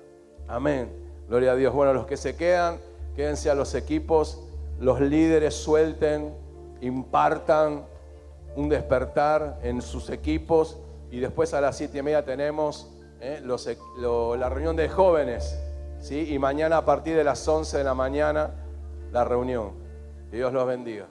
Amén. Gloria a Dios. Bueno, los que se quedan, quédense a los equipos, los líderes suelten, impartan un despertar en sus equipos y después a las siete y media tenemos eh, la reunión de jóvenes. ¿sí? Y mañana a partir de las 11 de la mañana la reunión. Dios los bendiga.